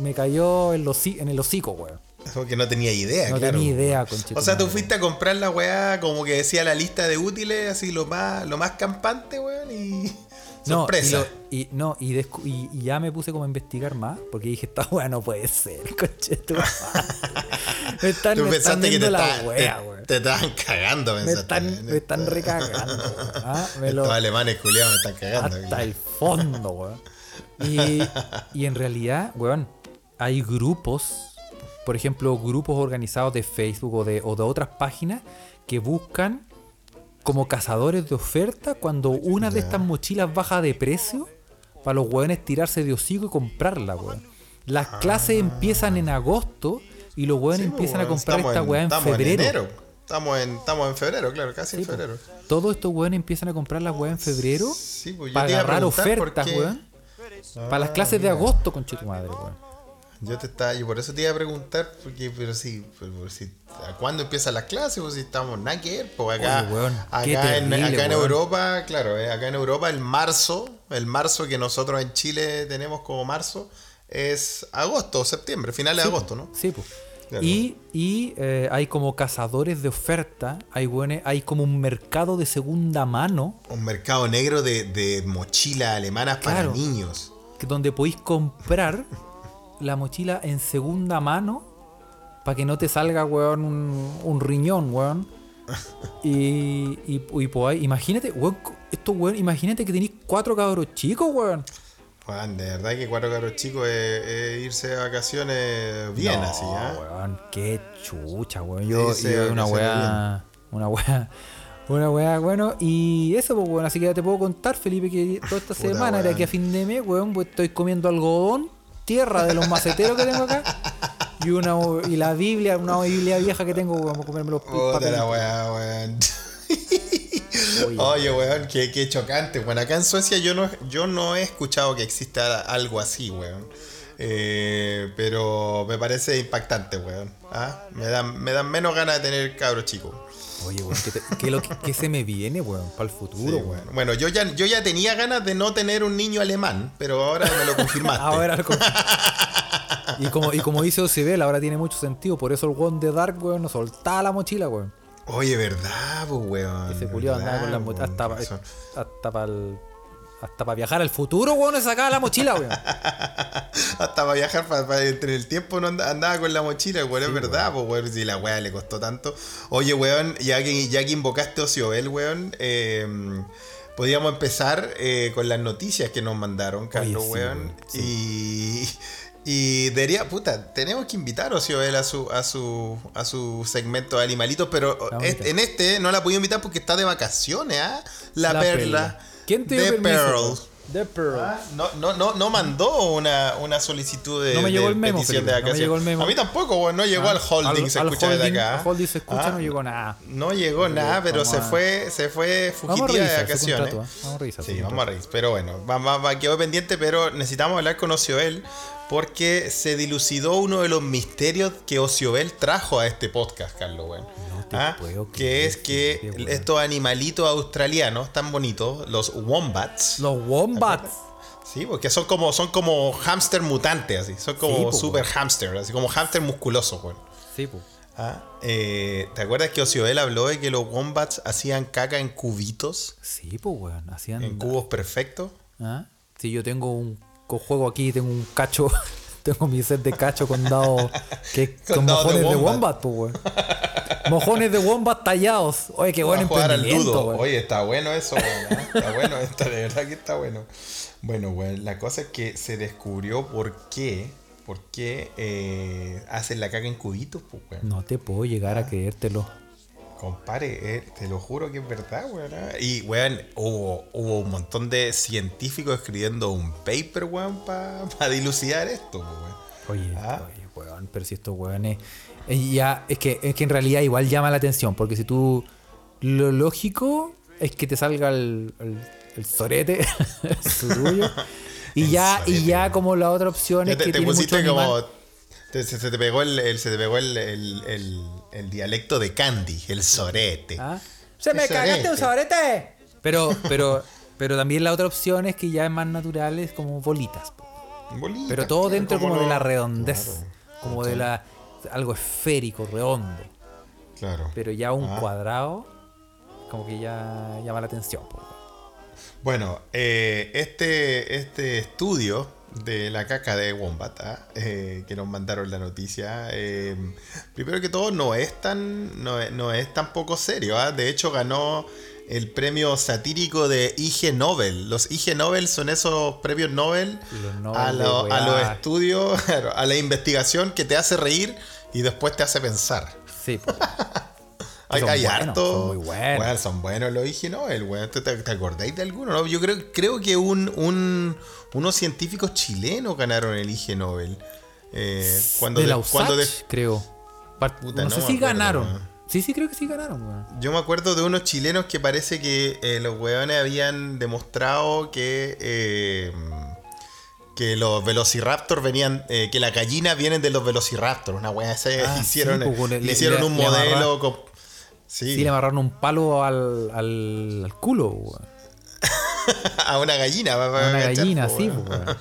me cayó en, los, en el hocico, weón. Eso que no tenía idea, No claro. tenía idea, O sea, tú fuiste a comprar la weá como que decía la lista de útiles, así lo más, lo más campante, weón, y. No, Sorpresa. y, lo- y- no, y, descu- y- y ya me puse como a investigar más, porque dije, esta weá no puede ser, conchetumadre. me están, Tú me están pensaste que te, la está- te- te estaban cagando, Me pensaste. están, me están recagando, weón. Ah, me lo- Estos alemanes culiados me están cagando. hasta aquí. el fondo, weón. Y, y en realidad, weón, hay grupos, por ejemplo, grupos organizados de Facebook o de, o de otras páginas que buscan como cazadores de oferta cuando una de estas mochilas baja de precio para los weones tirarse de hocico y comprarla, weón. Las clases empiezan en agosto y los Ah. Sí, pues, empiezan a comprar estamos esta weá en febrero. enero. Estamos en, estamos en febrero, claro, casi en pues. febrero. Todos estos weones empiezan a comprar las weas en febrero Sí, pues para agarrar ofertas, weón. Para las clases de agosto, con tu madre, weón. Yo te estaba, y por eso te iba a preguntar, porque, pero sí, pero, pero sí, ¿a cuándo empiezan las clases? Pues si estamos nada que ver, pues acá, Oye, weón, qué acá, en, acá en. Europa, claro, eh, acá en Europa el marzo, el marzo que nosotros en Chile tenemos como marzo, es agosto, septiembre, finales de agosto, ¿no? Sí, pues. Claro. Y, y, eh, hay como cazadores de oferta, hay, weones- hay como un mercado de segunda mano Un mercado negro de, de mochilas alemanas para niños. que- donde podéis comprar la mochila en segunda mano para que no te salga, weón, un, un riñón, weón. Y, y, y pues, imagínate, weón, esto, weón, imagínate que tenéis cuatro cabros chicos, weón. Juan, de verdad que cuatro caros chicos es, es irse de vacaciones bien No, así, ¿ah? weón, qué chucha, weón. Yo, yo una weá, una weá, una weá, bueno, y eso, pues, weón, así que ya te puedo contar, Felipe, que toda esta Puta, semana, de weón. aquí a fin de mes, weón, pues estoy comiendo algodón, tierra de los maceteros que tengo acá, y una y la Biblia, una Biblia vieja que tengo, weón, para comerme los la weá, weón. Oye, Oye, weón, qué, qué chocante. Bueno, acá en Suecia yo no, yo no he escuchado que exista algo así, weón. Eh, pero me parece impactante, weón. ¿Ah? Me, dan, me dan menos ganas de tener cabros chicos. Oye, weón, ¿qué, te- qué lo que, qué se me viene, weón, para el Sí, futuro, weón. Bueno, yo ya, yo ya tenía ganas de no tener un niño alemán, pero ahora me lo confirmaste. Ahora con- y como, y como dice Ocibel, ahora tiene mucho sentido. Por eso el weón de Dark, weón, no soltaba la mochila, weón. Oye, ¿verdad, pues, weón? Ese culiao andaba con la mochila ¿verdad, hasta, hasta para hasta para viajar al futuro, weón, se sacaba la mochila, weón. Hasta para viajar para, entre el tiempo no anda- andaba con la mochila, weón, es verdad, pues weón, si la weá le costó tanto. Oye, weón, ya que, ya que invocaste Ociobel, weón, eh, podríamos empezar eh, con las noticias que nos mandaron, Carlos, sí, weón. weón, Y. Y debería, puta, tenemos que invitar a Ociobel a su, a su, a su segmento de animalitos, pero en este no la puedo invitar porque está de vacaciones, ¿ah? La, perla. ¿Quién te dio de permiso, Pearl. The Pearl. Ah, No, no, no, no mandó una, una solicitud de, No me llegó el memo, petición Felipe, de no me vacaciones. llegó el memo. A mí tampoco, weón, no llegó Ah, al holding, al- se al escucha desde holding- acá. al holding se escucha, Ah, no llegó nada. No llegó nada, pero se a- fue, se fue fugitiva de revisar vacaciones. contrato, ¿eh? Vamos a revisar Sí, vamos a revisar. Pero bueno, va, va- va- quedó pendiente, pero necesitamos hablar con Ociobel porque se dilucidó uno de los misterios que Ociobel trajo a este podcast, Carlos, weón. No te Ah, puedo que es que estos animalitos australianos tan bonitos, los wombats, Los wombats. Sí, porque son como, son como hámster mutantes, así. Son como Sí, super weón. hámster, así como hámster musculoso, weón. Sí, pues. Ah, eh, ¿Te acuerdas que Ociobel habló de que los wombats hacían caca en cubitos? Sí, pues, weón. Hacían. En cubos perfectos. ¿Ah? Sí, yo tengo un juego aquí, tengo un cacho, tengo mi set de cacho con dados que Con mojones de wombat. wombat, pues, weón. Mojones de wombat tallados. Oye, qué buen a jugar al emprendimiento, weón. Oye, está bueno eso, weón, ¿ah? Está bueno, está, de verdad que está bueno. Bueno, weón, la cosa es que se descubrió por qué, por qué eh, hacen la caca en cubitos, pues. No te puedo llegar a creértelo. Compare, eh, te lo juro que es verdad, weón. ¿ah? Y, weón, hubo, hubo un montón de científicos escribiendo un paper, weón, para dilucidar esto, weón. Oye, Ah. oye, weón, pero si estos weones. eh, Ya, es que, es que en realidad igual llama la atención, porque si tú. Lo lógico es que te salga el, el, el sorete, el y ya, y sorete, ya weón. como la otra opción Ya es te, que te tiene mucho pusiste como. animal. te- se, se te pegó el, el- se te pegó el, el- dialecto de Candy, el sorete. ¿Ah? ¡Se me cagaste un sorete. Pero, pero, pero también la otra opción es que ya es más natural, es como bolitas. po. Bolita, Pero todo dentro como de lo- la redondez, Claro, como de la algo esférico, redondo. claro. Pero ya un Ah. cuadrado, como que ya llama la atención. Bueno, eh, este, este estudio de la caca de Wombat, ¿ah? Eh, que nos mandaron la noticia, eh, primero que todo no es tan, no es, no es tan poco serio. ¿ah? De hecho, ganó el premio satírico de IG Nobel. Los IG Nobel son esos premios Nobel a, lo- los estudios, a la investigación que te hace reír y después te hace pensar. Sí. Hay, Son hay buenos, harto. son muy buenos. Weón, son buenos los IG Nobel, weón. ¿Te, te, te acordáis de alguno? No, yo creo, creo que un, un- unos científicos chilenos ganaron el IG Nobel. Eh, cuando de de- la cuando de- USACH, creo. Puta, no, no sé si acuerdo, ganaron. Sí, sí, creo que sí ganaron, weón. yo me acuerdo de unos chilenos que parece que eh, los weones habían demostrado que. eh, que los velociraptors venían, eh, que las gallinas vienen de los velociraptors, una weá, ese Ah, hicieron, sí, pues, le- le hicieron le- un le amarra- modelo con- sí, Sí, le amarraron un palo al, al, al culo, weón. a una gallina, A una gallina, po, sí, weón. pues, weón.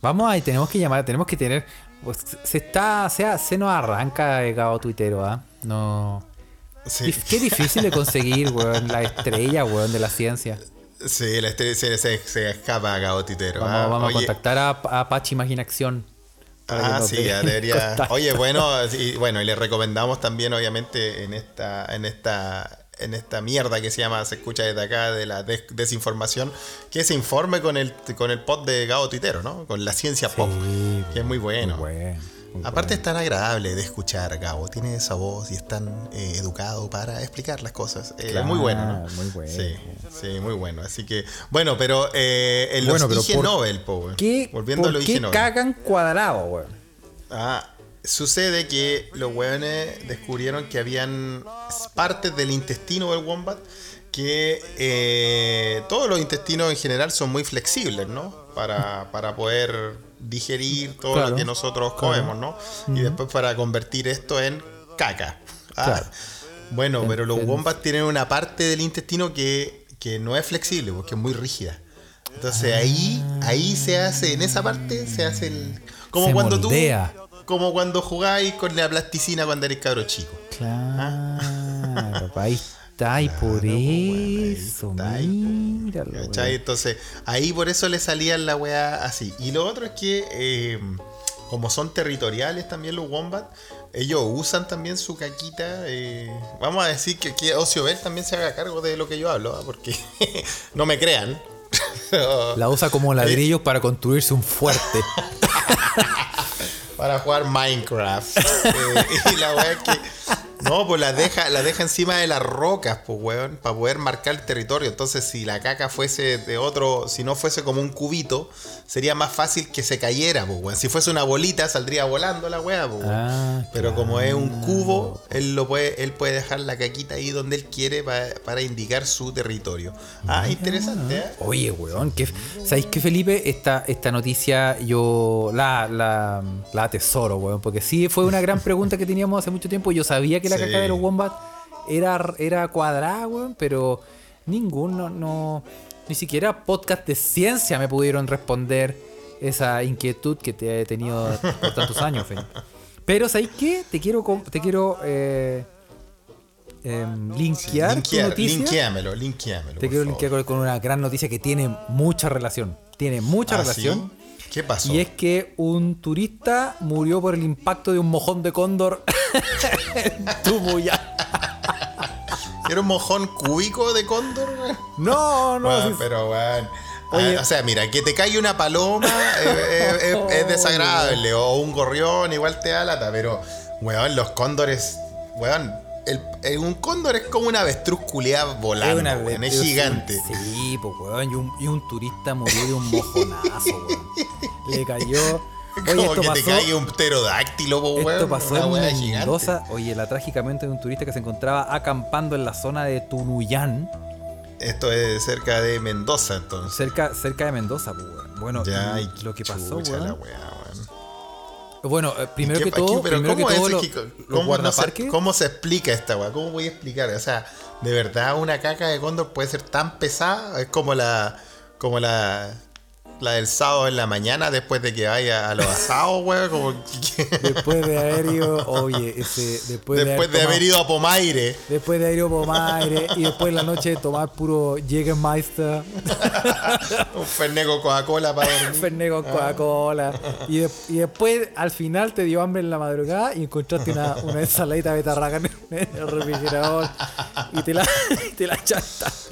Vamos ahí, tenemos que llamar, tenemos que tener. pues, se está, se, se nos arranca el gado tuitero, ¿ah? No. Sí. Qué difícil de conseguir, weón, la estrella, weón, de la ciencia. Sí, la estrella se, se, se escapa a Gabo Titero. Vamos, ah. vamos a contactar a, a Pachi Imaginación. Ah, sí, ya debería. contacto. Oye, bueno, y bueno, y le recomendamos también, obviamente, en esta, en esta, en esta mierda que se llama Se escucha desde acá de la des- desinformación, que se informe con el con el pod de Gabo Titero, ¿no? Con la ciencia pop, que es muy bueno. Muy bueno, muy Aparte es tan agradable de escuchar, Gabo. Tiene esa voz y es tan eh, educado para explicar las cosas. Eh, Claro, muy bueno, ¿no? muy bueno. Sí, sí, muy bueno. Así que, bueno, pero eh, en Bueno, los pero IG por Nobel, po. ¿Qué, Volviendo ¿Por a los IG Nobel. cagan cuadrado, weón? Ah, sucede que los weones descubrieron que habían partes del intestino del wombat que eh, todos los intestinos en general son muy flexibles, ¿no? Para, para poder digerir todo Claro, lo que nosotros comemos, ¿no? Y después para convertir esto en caca. Ah, Claro. Bueno, En- pero los wombats tienen una parte del intestino que, que no es flexible, porque es muy rígida. Entonces ahí, ahí se hace, en esa parte se hace el. Como Se cuando moldea. tú. Como cuando jugáis con la plasticina cuando eres cabro chico. Claro, pa' ahí está, y por pues, ahí eso, está, ahí, míralo. Entonces, ahí por eso le salían la weá así. Y lo otro es que, eh, como son territoriales también los wombat, ellos usan también su caquita. eh, vamos a decir que, que Ocio Bell también se haga cargo de lo que yo hablo, ¿ah? porque no me crean. La usa como ladrillos para construirse un fuerte. Para jugar Minecraft. Eh, y la es que. No, pues la deja, la deja encima de las rocas, pues weón, para poder marcar el territorio. Entonces, si la caca fuese de otro, si no fuese como un cubito, sería más fácil que se cayera, pues weón. Si fuese una bolita, saldría volando la weá, pues. Ah, Pero como es un cubo, él lo puede, él puede dejar la caquita ahí donde él quiere pa- para indicar su territorio. Ah, interesante, ¿eh? Oye, weón, ¿qué, ¿sabéis qué, Felipe? Esta, esta noticia yo la, la, la atesoro, weón, porque sí fue una gran pregunta que teníamos hace mucho tiempo. Yo sabía que la Sí. caca de los Wombats era, era cuadrada, weón, pero ninguno, no, ni siquiera podcast de ciencia me pudieron responder esa inquietud que te he tenido por tantos años, Felipe. Pero, ¿sabéis qué? Te quiero, te quiero eh, em, linkear tu Linkear- noticia. linkeámelo. Te quiero favor. linkear con- con una gran noticia que tiene mucha relación. tiene mucha ¿Ah, relación. sí? ¿Qué pasó? Y es que un turista murió por el impacto de un mojón de cóndor en Tumuyán. ¿Era un mojón cúbico de cóndor? No, no. Sí- pero. Oye. Ah, o sea, mira, que te caiga una paloma eh, eh, eh, es desagradable. O un gorrión igual te da lata. Pero, weón, los cóndores. Weón, el, un cóndor es como una avestruz culeada volando. una weón, vez- es gigante. Sí, pues, weón. Y un, y un turista murió de un mojonazo, weón. Le cayó. Oye, como esto que pasó, te caiga un pterodáctilo, po, weón. esto pasó una en gigante. Mendoza. Oye, la trágicamente de un turista que se encontraba acampando en la zona de Tunuyán, Esto es cerca de Mendoza, entonces. cerca, cerca de Mendoza, pues, weón. Bueno, Ya, y lo que pasó, weón. la weá, weón. Bueno, eh, primero ¿Qué- que todo, aquí- pero primero que ¿cómo todo, es? lo- que ¿cómo, no se. ¿Cómo se explica esta weá? ¿Cómo voy a explicar? O sea, de verdad una caca de cóndor puede ser tan pesada. Es como la. como la. La del sábado en la mañana después de que vaya a los asados, weón. Como que- Después de haber ido, oye, ese, después, después de tomado- haber ido a Pomaire. Después de haber ido por Maire y después en la noche tomar puro Jägermeister, Un Fernet con Coca-Cola para dormir. Fernet con Coca-Cola. Y, de- y después al final te dio hambre en la madrugada y encontraste una, una ensaladita de betarraga en el, en el refrigerador y te la, te la chantas.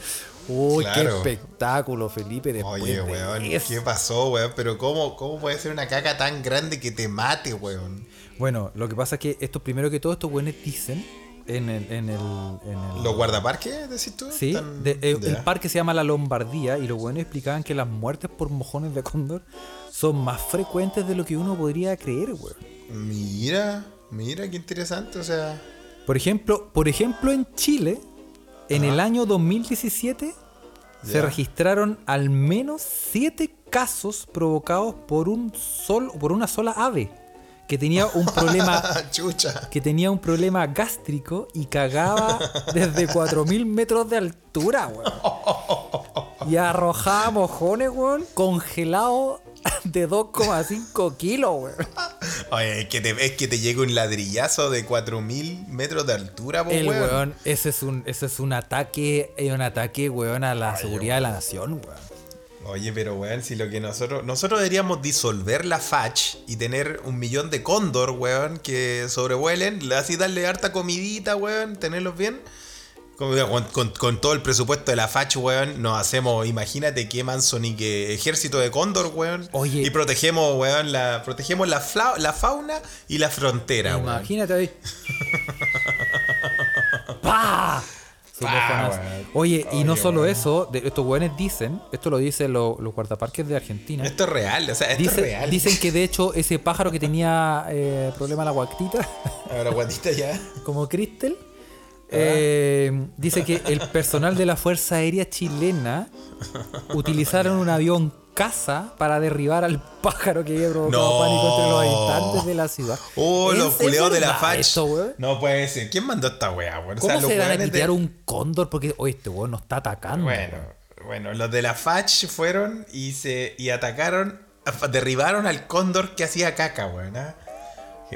Uy, qué espectáculo, Felipe. Después Oye, weón. ¿qué pasó, weón? Pero ¿cómo, ¿cómo puede ser una caca tan grande que te mate, weón? Bueno, lo que pasa es que esto, primero que todo, estos buenos dicen en el, en el, en el- ¿Los guardaparques, decís tú? Sí, de- eh, el parque se llama La Lombardía y los buenos explicaban que las muertes por mojones de cóndor son más frecuentes de lo que uno podría creer, weón. Mira, mira qué interesante, o sea. Por ejemplo, por ejemplo, en Chile, en el año 2017, se registraron al menos siete casos provocados por un sol, por una sola ave que tenía un problema Chucha. que tenía un problema gástrico y cagaba desde 4000 metros de altura, weón. Y arrojaba mojones, weón, congelados de 2,5 kilos, weón. Oye, es que te, es que te llega un ladrillazo de 4000 metros de altura, po, El weón. weón, ese es un, ese es un ataque, es un ataque, weón, a la seguridad de la nación, weón. Oye, pero weón, si lo que nosotros. Nosotros deberíamos disolver la FACH y tener un millón de cóndor, weón, que sobrevuelen, así darle harta comidita, weón, tenerlos bien. Con, con- con todo el presupuesto de la FACH, weón, nos hacemos, imagínate qué manso ni qué ejército de cóndor, weón. Oye. Y protegemos, weón, la, protegemos la, fla- la fauna y la frontera, weón. Imagínate ahí. ¡Pah! Su Pa, mojonazo. weón. Oye, y no solo weón. eso, de- estos weones dicen, esto lo dicen lo- los guardaparques de Argentina. Esto es real, o sea, esto es real. Dicen que de hecho ese pájaro que tenía eh, problema la guactita, Ahora, guatita ya. como Cristel, eh, dice que el personal de la Fuerza Aérea Chilena utilizaron un avión caza para derribar al pájaro que había provocado No. pánico entre los habitantes de la ciudad. Oh, ¿Es- los culeados de la verdad FACH. esto, weón? no puede ser. ¿Quién mandó esta weá, weón? O ¿Cómo sea, se van a de- pitear un cóndor? Porque, oye, este weón nos está atacando. Bueno, bueno, los de la FACH fueron y se y atacaron, derribaron al cóndor que hacía caca, weón. ¿ah?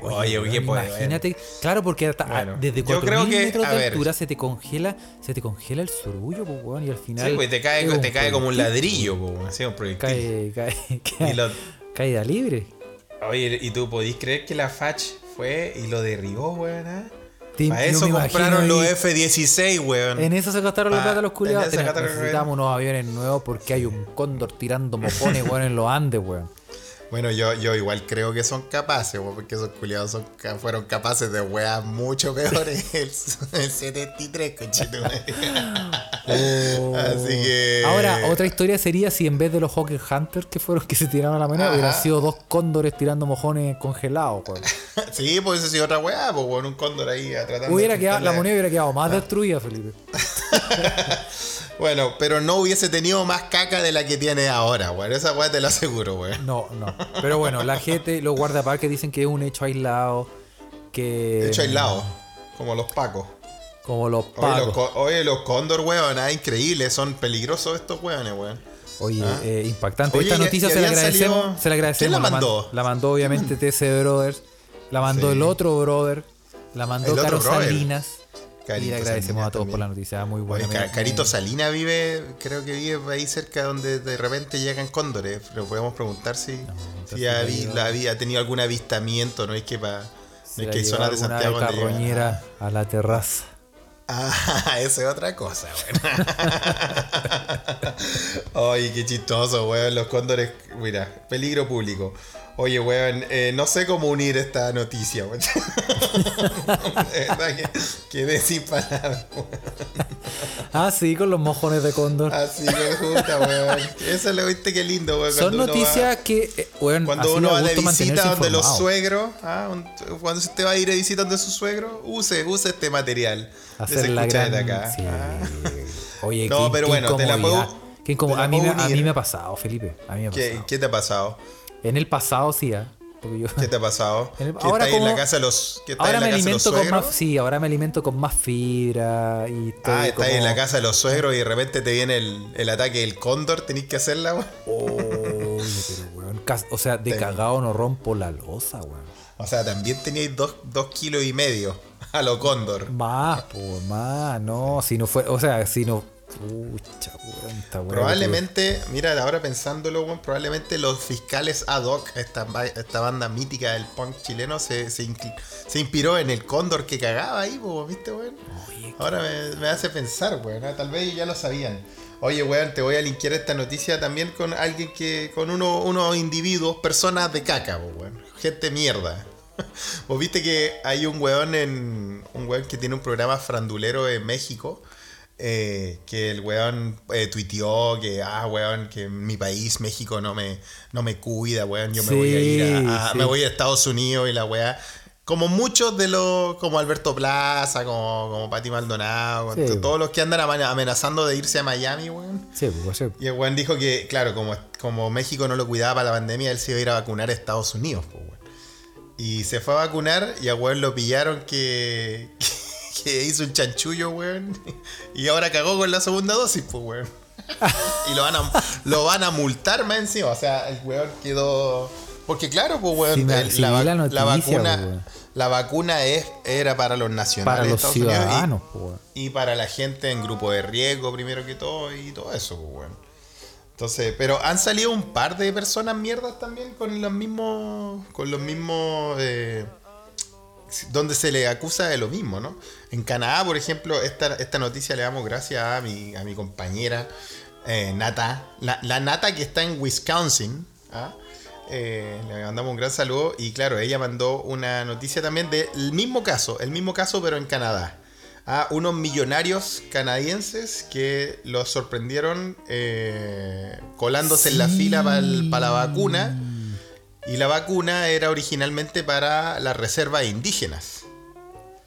Oye, qué poder. Imagínate, claro, porque hasta- Bueno, desde yo 4000 creo que, metros de ver. altura se te congela, se te congela el surullo, pues, weón, y al final. Sí, güey, te cae, te cae como un ladrillo, weón, así un proyectil. Cae, cae, cae- lo- caída libre. Oye, ¿y tú podís creer que la FACH fue y lo derribó, weón? ah? Para eso compraron los ahí- F-16, weón. En eso se gastaron la plata los culiados. Necesitamos unos aviones nuevos porque hay un cóndor tirando mojones, weón, en los Andes, weón. Bueno, yo, yo igual creo que son capaces, porque esos culiados son, fueron capaces de weas mucho peores el, el 73, conchetumare. Así que. Oh. Ahora, otra historia sería si en vez de los Hawker Hunters que fueron que se tiraron a la manera, hubieran sido dos cóndores tirando mojones congelados, weón. Sí, pues eso sí, otra wea, pues weón, un cóndor ahí a tratando Hubiera de quedado, la moneda hubiera quedado más destruida, Felipe. Bueno, pero no hubiese tenido más caca de la que tiene ahora, weón. Esa wea te lo aseguro, weón. No, no. Pero bueno, la gente, los guardaparques dicen que es un hecho aislado. Que. Hecho, aislado, como los pacos. Como los Oye, los, pacos. co- oye, los cóndor, weón, ah, increíble, son peligrosos estos weones, weón. Oye, ¿Ah? eh, impactante. Oye, Esta y- noticia y se la agradecemos. salido- Se la agradecemos. ¿Quién la man- mandó? La mandó, obviamente, TC Brothers. La mandó Sí. el otro brother. La mandó El otro Salinas. y le agradecemos a todos por la noticia, muy buena. Oye, Carito Salina vive, creo que vive ahí cerca donde de repente llegan cóndores. Pero podemos preguntar si, si ha, había tenido algún avistamiento, no es que para no es que hay zonas de Santiago donde a la terraza. Ah, eso es otra cosa, weón. Ay, qué chistoso, weón. Los cóndores, mira, peligro público. Oye, weón, eh, no sé cómo unir esta noticia, weón. que quedé sin palabras, Ah, sí, con los mojones de cóndor. Ah, sí, me gusta, weón. Eso lo viste qué lindo, weón. Son noticias que, eh, weón, Cuando uno va de visita donde los suegros, ah, cuando usted va a ir de visita donde su suegro, use, use este material. Hacer la gran... de acá. Sí. Ah. Oye, no, pero bueno, te la puedo. a, mí, a mí me ha pasado, Felipe. A mí me ha pasado. ¿Qué, ¿Qué te ha pasado? En el pasado sí, ¿eh? ¿Qué te ha pasado? ahora en la casa de los Ahora me alimento con más sí, ahora me alimento con más fibra y todo. Ah, estás en la casa de los suegros y de repente te viene el, ataque del cóndor, tenés que hacerla, weón. Oh, o sea, de cagado no rompo la losa, weón. O sea, también teníais dos, dos kilos y medio a lo cóndor. Más, pues, más, no, si no fue, o sea, si no Probablemente, mira, ahora pensándolo, probablemente los fiscales ad hoc, esta, esta banda mítica del punk chileno, se, se, inspiró en el cóndor que cagaba ahí, ¿viste, weón? ahora me, hace pensar, weón, ¿eh? tal vez ya lo sabían. Oye, weón, te voy a linkear esta noticia también con alguien que, con uno, unos individuos, personas de caca, weón, gente mierda. Vos viste que hay un weón en. Un weón que tiene un programa frandulero en México eh, que el weón eh, tuiteó que, ah, weón, que mi país, México, no me, no me cuida, weón, yo me voy a ir a, me voy a Estados Unidos y la weá. Como muchos de los, como Alberto Plaza, como, como Pati Maldonado, todos los que andan amenazando de irse a Miami, weón. Pues, y el weón dijo que, claro, como, como México no lo cuidaba para la pandemia, él se iba a ir a vacunar a Estados Unidos, weón. Y se fue a vacunar y a weón lo pillaron que que hizo un chanchullo, weón. Y ahora cagó con la segunda dosis, pues, weón. y lo van, a, lo van a multar más encima. O sea, el weón quedó. Porque claro, pues, weón, la, vacuna. La vacuna es, era para los nacionales para los ciudadanos, y, pues, y, para la gente en grupo de riesgo, primero que todo, y todo eso, pues, weón. Entonces, pero han salido un par de personas mierdas también con los mismos. Con los mismos. Eh, donde se le acusa de lo mismo, ¿no? En Canadá, por ejemplo, esta, esta noticia le damos gracias a mi, a mi compañera eh, Nata, la, Nata que está en Wisconsin. ¿ah? Eh, le mandamos un gran saludo y claro, ella mandó una noticia también del mismo caso, el mismo caso pero en Canadá. A ¿ah? unos millonarios canadienses que los sorprendieron eh, colándose en la fila para la vacuna y la vacuna era originalmente para las reservas indígenas.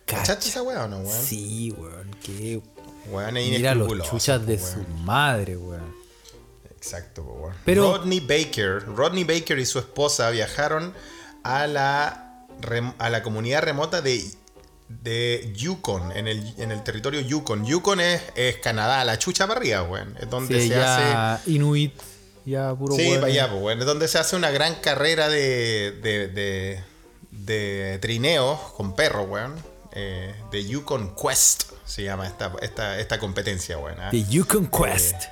¿Cachaste esa weá o no, weón? Sí, weón. Qué. Weón, Mira los chuchas de su madre, weón. Exacto, weón. Pero... Rodney Baker. Rodney Baker y su esposa viajaron a la, a la comunidad remota de, de Yukon, en el, en el territorio Yukon. Yukon es, es Canadá, la chucha para arriba, weón. Es donde se hace. Inuit ya puro Sí, para allá, pues, bueno, es donde se hace una gran carrera de, de, de, de trineos con perros, weón. Eh, de Yukon Quest se llama esta, esta, esta competencia, weón. ¿ah? The Yukon Quest.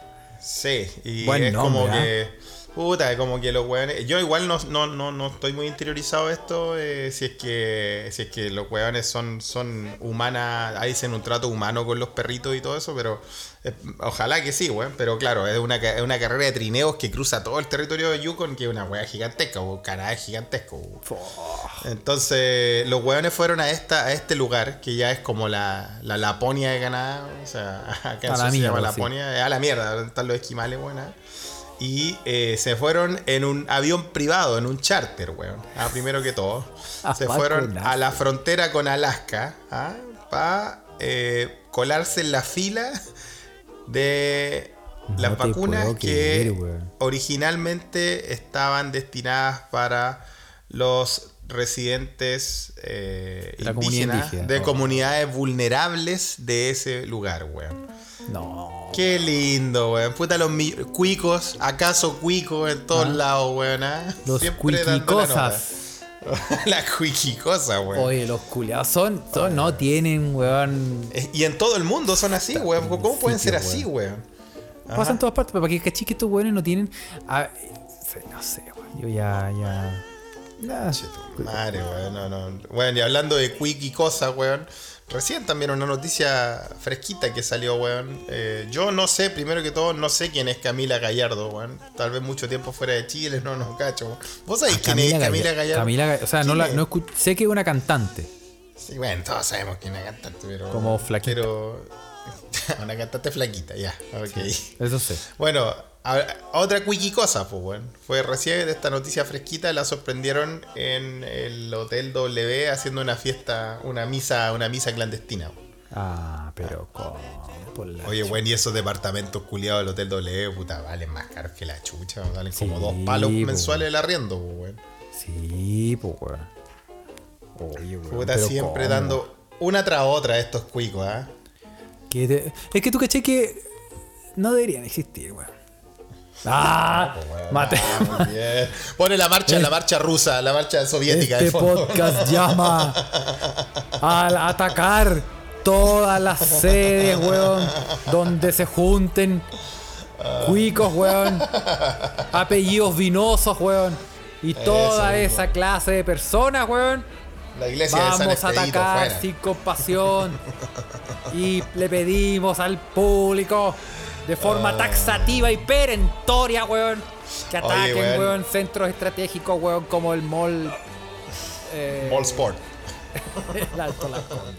sí, y es como ¿ah? que Puta, como que los weones. Yo igual no, no, no, no estoy muy interiorizado esto. Eh, si es que si es que los weones son, son humanas. Hacen un trato humano con los perritos y todo eso, pero. Eh, ojalá que sí, weón. Pero claro, es una, una carrera de trineos que cruza todo el territorio de Yukon, que es una wea gigantesca, o Canadá es gigantesco. Entonces, los weones fueron a esta, a este lugar, que ya es como la, la Laponia de Canadá. O sea, acá se llama Laponia. A la mierda, están los esquimales, weón. Y eh, se fueron en un avión privado, en un charter, weón. Ah, primero que todo. se fueron a la frontera con Alaska ¿ah? para eh, colarse en la fila de las vacunas que originalmente estaban destinadas para los residentes eh, indígenas de comunidades vulnerables de ese lugar, weón. No. Qué lindo, weón. Puta los cuicos, acaso cuicos en todos ah. lados, weón. ¿eh? Los cuicicosas. la quickie cosa, weón. Oye, los culiados son, son no tienen, weón. Eh, Y en todo el mundo son así, weón. ¿Cómo pueden ser así, weón? Pasa en todas partes, pero para que cachis que estos weones no tienen. ah, no sé, weón. Yo ya, ya. tu Madre, weón, no, no. Bueno, y hablando de quickie cosa, weón. Recién también una noticia fresquita que salió, weón. Eh, yo no sé, primero que todo, no sé quién es Camila Gallardo, weón. Tal vez mucho tiempo fuera de Chile, no nos cacho. weón. ¿Vos sabés quién es Camila Gall- Gallardo? Camila o sea, no ¿Quién la, no sé que es una cantante. Sí, bueno, todos sabemos quién es la cantante, pero. Como flaquita. Pero. una cantante flaquita, ya, ok. Eso sé. Bueno, a- otra quickie cosa, pues, bueno. Fue recién esta noticia fresquita, la sorprendieron en el Hotel W haciendo una fiesta, una misa, una misa clandestina. Ah, pero. Por la Oye, bueno, y esos departamentos culiados del Hotel W, puta, valen más caros que la chucha, valen como dos palos mensuales el arriendo, pues, weón. Sí, pues, weón. Oye, weón. Puta, siempre dando una tras otra estos cuicos, ¿ah? Te- Es que tú caché que no deberían existir, weón. Ah, Weón, mate. ah, bien. Pone la marcha, la marcha rusa, la marcha soviética Este de fondo. podcast llama al atacar todas las sedes, weón, donde se junten cuicos, weón, apellidos vinosos, weón, y toda Eso, esa clase de personas, weón. La iglesia de San Vamos a atacar fuera. sin compasión y le pedimos al público de forma Ah. taxativa y perentoria, weón, que Oye, ataquen, weón. weón, centros estratégicos, weón, como el mall. eh, Mall Sport. el Alto Las Condes.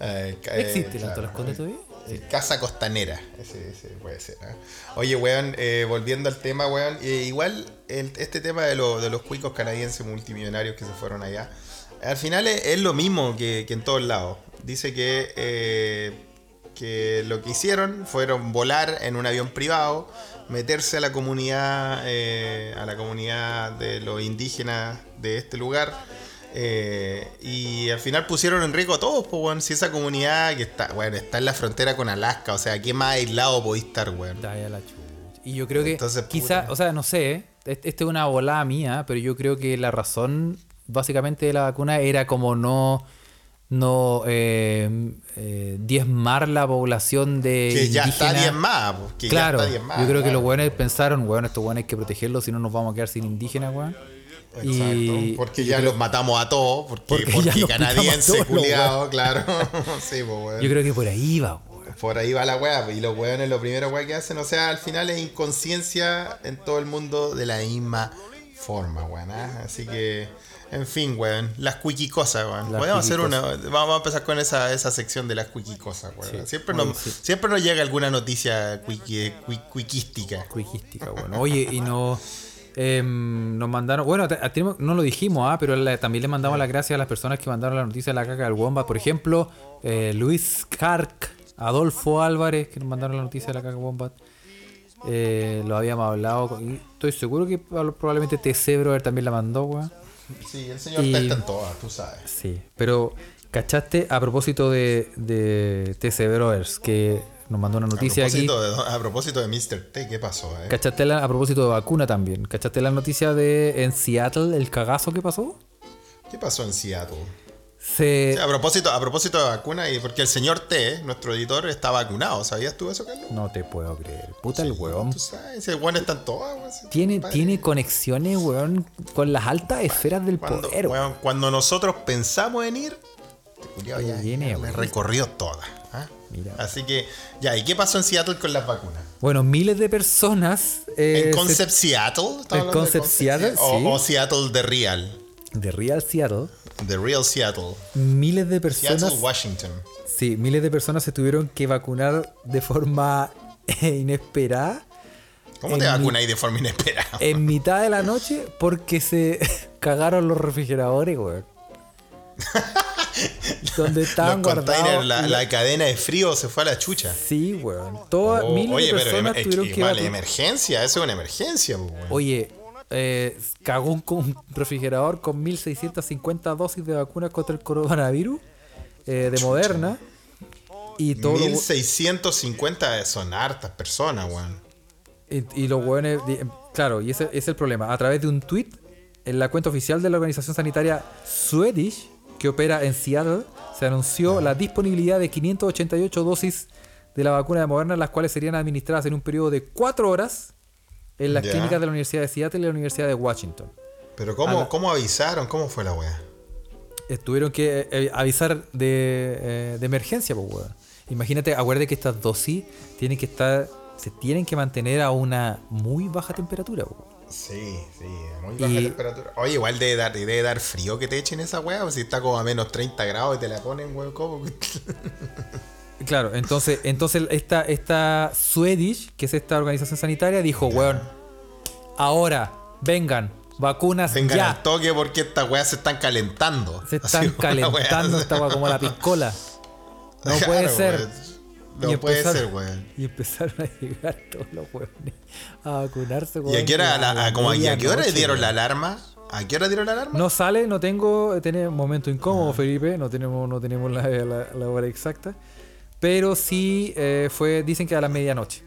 Eh, ca- ¿Existe eh, el Alto claro. Las Condes todavía? Eh, Casa Costanera. Ese, ese puede ser. ¿eh? Oye, weón, eh, volviendo al tema, weón. eh, igual el- este tema de, lo- de los cuicos canadienses multimillonarios que se fueron allá. Al final es, es lo mismo que, que en todos lados. Dice que, eh, que lo que hicieron fueron volar en un avión privado, meterse a la comunidad, eh, a la comunidad de los indígenas de este lugar. eh, y al final pusieron en riesgo a todos, pues. Si esa comunidad que está, bueno, está en la frontera con Alaska, o sea, ¿qué más aislado podéis estar, weón? Chucha. Y yo creo que Entonces, quizá, o sea, no sé, ¿eh? Est- esta es una volada mía, pero yo creo que la razón básicamente de la vacuna era como no no eh, eh, diezmar la población de Que ya está diezmada, que claro, ya está diezmada, yo creo que los buenos pensaron, weón, estos buenos hay que protegerlos, si no nos vamos a quedar sin indígenas, weón. Exacto, porque ya creo- los matamos a todos, porque, Porque porque, canadiense, culiado, claro. sí, pues, weón. yo creo que por ahí va, weón. Por ahí va la weá, y los weones lo primero weá que hacen, o sea, al final es inconsciencia en todo el mundo de la misma forma, weón. ¿ah? Así que, en fin, weón, las cosas, weón. Las Podemos hacer una, cuiquicosas. vamos a empezar con esa, esa sección de las cosas, weón. Sí, siempre, nos, sí. siempre nos llega alguna noticia cuiqui- cui- cuiquística. Bueno. Oye, y no. em, nos mandaron. Bueno, tenemos- no lo dijimos, ah, pero también le mandamos las gracias a las personas que mandaron la noticia de la caca del Wombat. Por ejemplo, eh, Luis Carc, Adolfo Álvarez, que nos mandaron la noticia de la caca Wombat. Eh, lo habíamos hablado. con- estoy seguro que probablemente TC Brother también la mandó, weón. Sí, el señor Y- T está en todas, tú sabes. Sí, pero ¿cachaste a propósito de, de TC Brothers que nos mandó una A noticia aquí? propósito, de, a propósito de Mr. T, ¿qué pasó? Eh? ¿Cachaste la- a propósito de vacuna también? ¿Cachaste la noticia de en Seattle el cagazo que pasó? ¿Qué pasó en Seattle? Se a propósito, a propósito de vacuna, y porque el señor T, nuestro editor, está vacunado. ¿Sabías tú eso, Carlos? no te puedo creer. Puta el weón. Tú sabes, ese weón está en weón. ese Tiene, tiene conexiones, weón, con las altas esferas del cuando, poder. weón. weón, cuando nosotros pensamos en ir, este ya, Viene, ya weón. recorrió todas. ¿ah? Mira. Así que, ya, ¿y qué pasó en Seattle con las vacunas? Bueno, miles de personas eh, ¿En se- Concept Seattle? ¿Estás en Concept Seattle, o, sí. o Seattle de Real. de Real Seattle, De Real Seattle. miles de personas, Seattle, Washington. sí, miles de personas se tuvieron que vacunar de forma eh, inesperada ¿Cómo te vacunáis de forma inesperada? en mitad de la noche porque se cagaron los refrigeradores, weón. Donde estaban Los guardados. la, la cadena de frío se fue a la chucha. Sí, weón. Todas Oh, miles oye, de pero personas es tuvieron que igual, vacu- emergencia, eso es una emergencia, po, weón. Oye, eh, cagó un, refrigerador con 1650 dosis de vacunas contra el coronavirus eh, de Moderna. Y todo lo- 1650 son hartas personas, weón. y, y los weones. di- Claro, y ese, ese es el problema. A través de un tweet, en la cuenta oficial de la organización sanitaria Swedish, que opera en Seattle, se anunció la disponibilidad de 588 dosis de la vacuna de Moderna, las cuales serían administradas en un periodo de 4 horas en las clínicas de la Universidad de Seattle y la Universidad de Washington. Pero ¿cómo, la- ¿cómo avisaron? ¿Cómo fue la wea? Eh, tuvieron que eh, avisar de, eh, de emergencia, pues, weón. Imagínate, acuérdate que estas dosis tienen que estar, se tienen que mantener a una muy baja temperatura, weón. Sí, sí, muy baja Y- temperatura. Oye, igual debe dar, debe dar frío que te echen esa weá, pues si está como a menos 30 grados y te la ponen, weón, ¿cómo? Claro, entonces, entonces esta, esta Swedish, que es esta organización sanitaria, dijo, weón, ahora, vengan, vacunas Vengan ya. al toque porque estas weas se están calentando. Se están calentando wea- esta weá como la piscola. No Claro, puede ser. No Y puede ser, weón. Y empezaron a llegar todos los weones a vacunarse, ¿Y weón. a qué hora, la- la a- como, ¿y a qué hora medianoche, dieron la alarma? ¿A qué hora dieron la alarma? No sale, no tengo, tenemos momento incómodo, Ah. Felipe, no tenemos, no tenemos la, la- la hora exacta. Pero sí eh, fue, dicen que a la medianoche.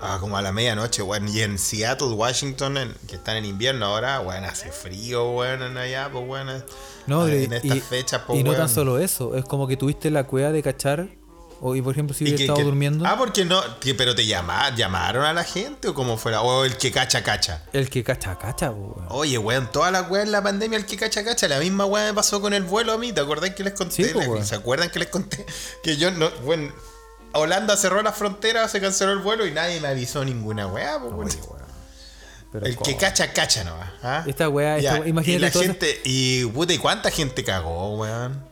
Ah, como a la medianoche, weón. Y en Seattle, Washington, en- que están en invierno ahora, weón, hace frío, weón, en allá, pues, weón. No, y- en estas y, fechas, pues, y no weón. tan solo eso, es como que tuviste la cueva de cachar, o, y por ejemplo si hubiera estado que- durmiendo, Ah, porque no. que- pero te llama- llamaron a la gente o como fuera. O el que cacha, cacha. el que cacha, cacha, weón. Oye, weón, toda la weá en la pandemia, el que cacha, cacha. La misma weá me pasó con el vuelo a mí. ¿Te acordás que les conté? Sí. ¿Se acuerdan que les conté? Que yo no. Bueno, Holanda cerró las fronteras, se canceló el vuelo y nadie me avisó ninguna weá, weón. Pero El que cacha, cacha nomás. ¿ah? Esta weá, esta imagínate y la gente. Y puta, ¿y cuánta gente cagó, weón?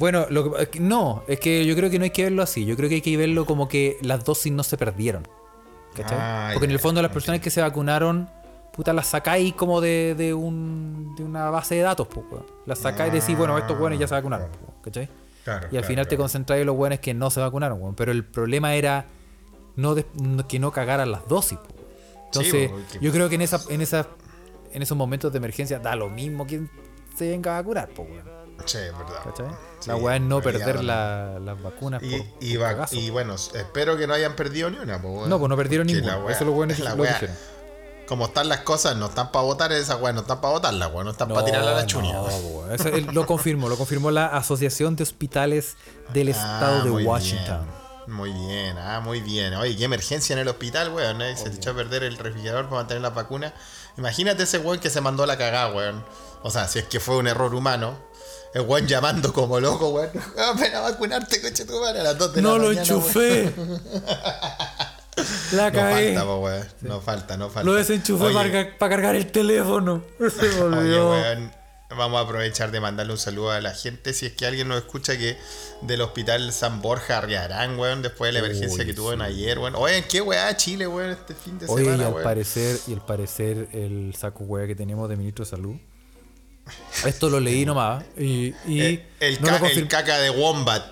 Bueno, lo que- no, es que yo creo que no hay que verlo así. Yo creo que hay que verlo como que las dosis no se perdieron. ¿Cachai? Ah, Porque en el fondo las personas que se vacunaron, puta, las sacáis como de, de, un, de una base de datos, pues. Las sacáis y decís, bueno, estos buenos ya se vacunaron, claro. ¿cachai? Claro, Y al final te concentráis en los buenos que no se vacunaron, weón. Pero el problema era no de- que no cagaran las dosis, po. Entonces, yo creo que en esa, en esa, en esos momentos de emergencia da lo mismo quien se venga a vacunar, po, weón. Sí, es verdad. La weá es no perder la- las vacunas Y, por, y, por va- cagazo. y bueno, espero que no hayan perdido ni una. weón. No, pues no perdieron ninguna. weá- Eso lo bueno es la lo weá-. Como están las cosas, no están para votar esas weas, no están para votarlas, weón, no están para tirarla a la chuña. no, weón. weón. Eso, él lo confirmó, lo confirmó la Asociación de Hospitales del Estado Ah, de muy Washington. bien, Muy bien, ah, muy bien. Oye, qué emergencia en el hospital, weón. ¿eh? Se le echó a perder el refrigerador para mantener las vacunas. Imagínate ese weón que se mandó a la cagada, weón. O sea, si es que fue un error humano. El weón llamando como loco, weón. Ah, ven a vacunarte, coche tu madre, a las 2 de No la lo mañana. weón. enchufé. La No cagué. falta, po, weón. No falta, no falta. lo desenchufé para, para cargar el teléfono. Se Oye, weón, vamos a aprovechar de mandarle un saludo a la gente. Si es que alguien nos escucha que del hospital San Borja Arriarán, weón, después de la emergencia Uy, que tuvo en sí. ayer, weón. Oye, ¿qué weá Chile, weón, este fin de Oye, y semana, al weón? parecer, y al parecer el saco hueá que tenemos de ministro de salud. Esto lo leí nomás. Y, y el, no ca- el confirm- caca de Wombat.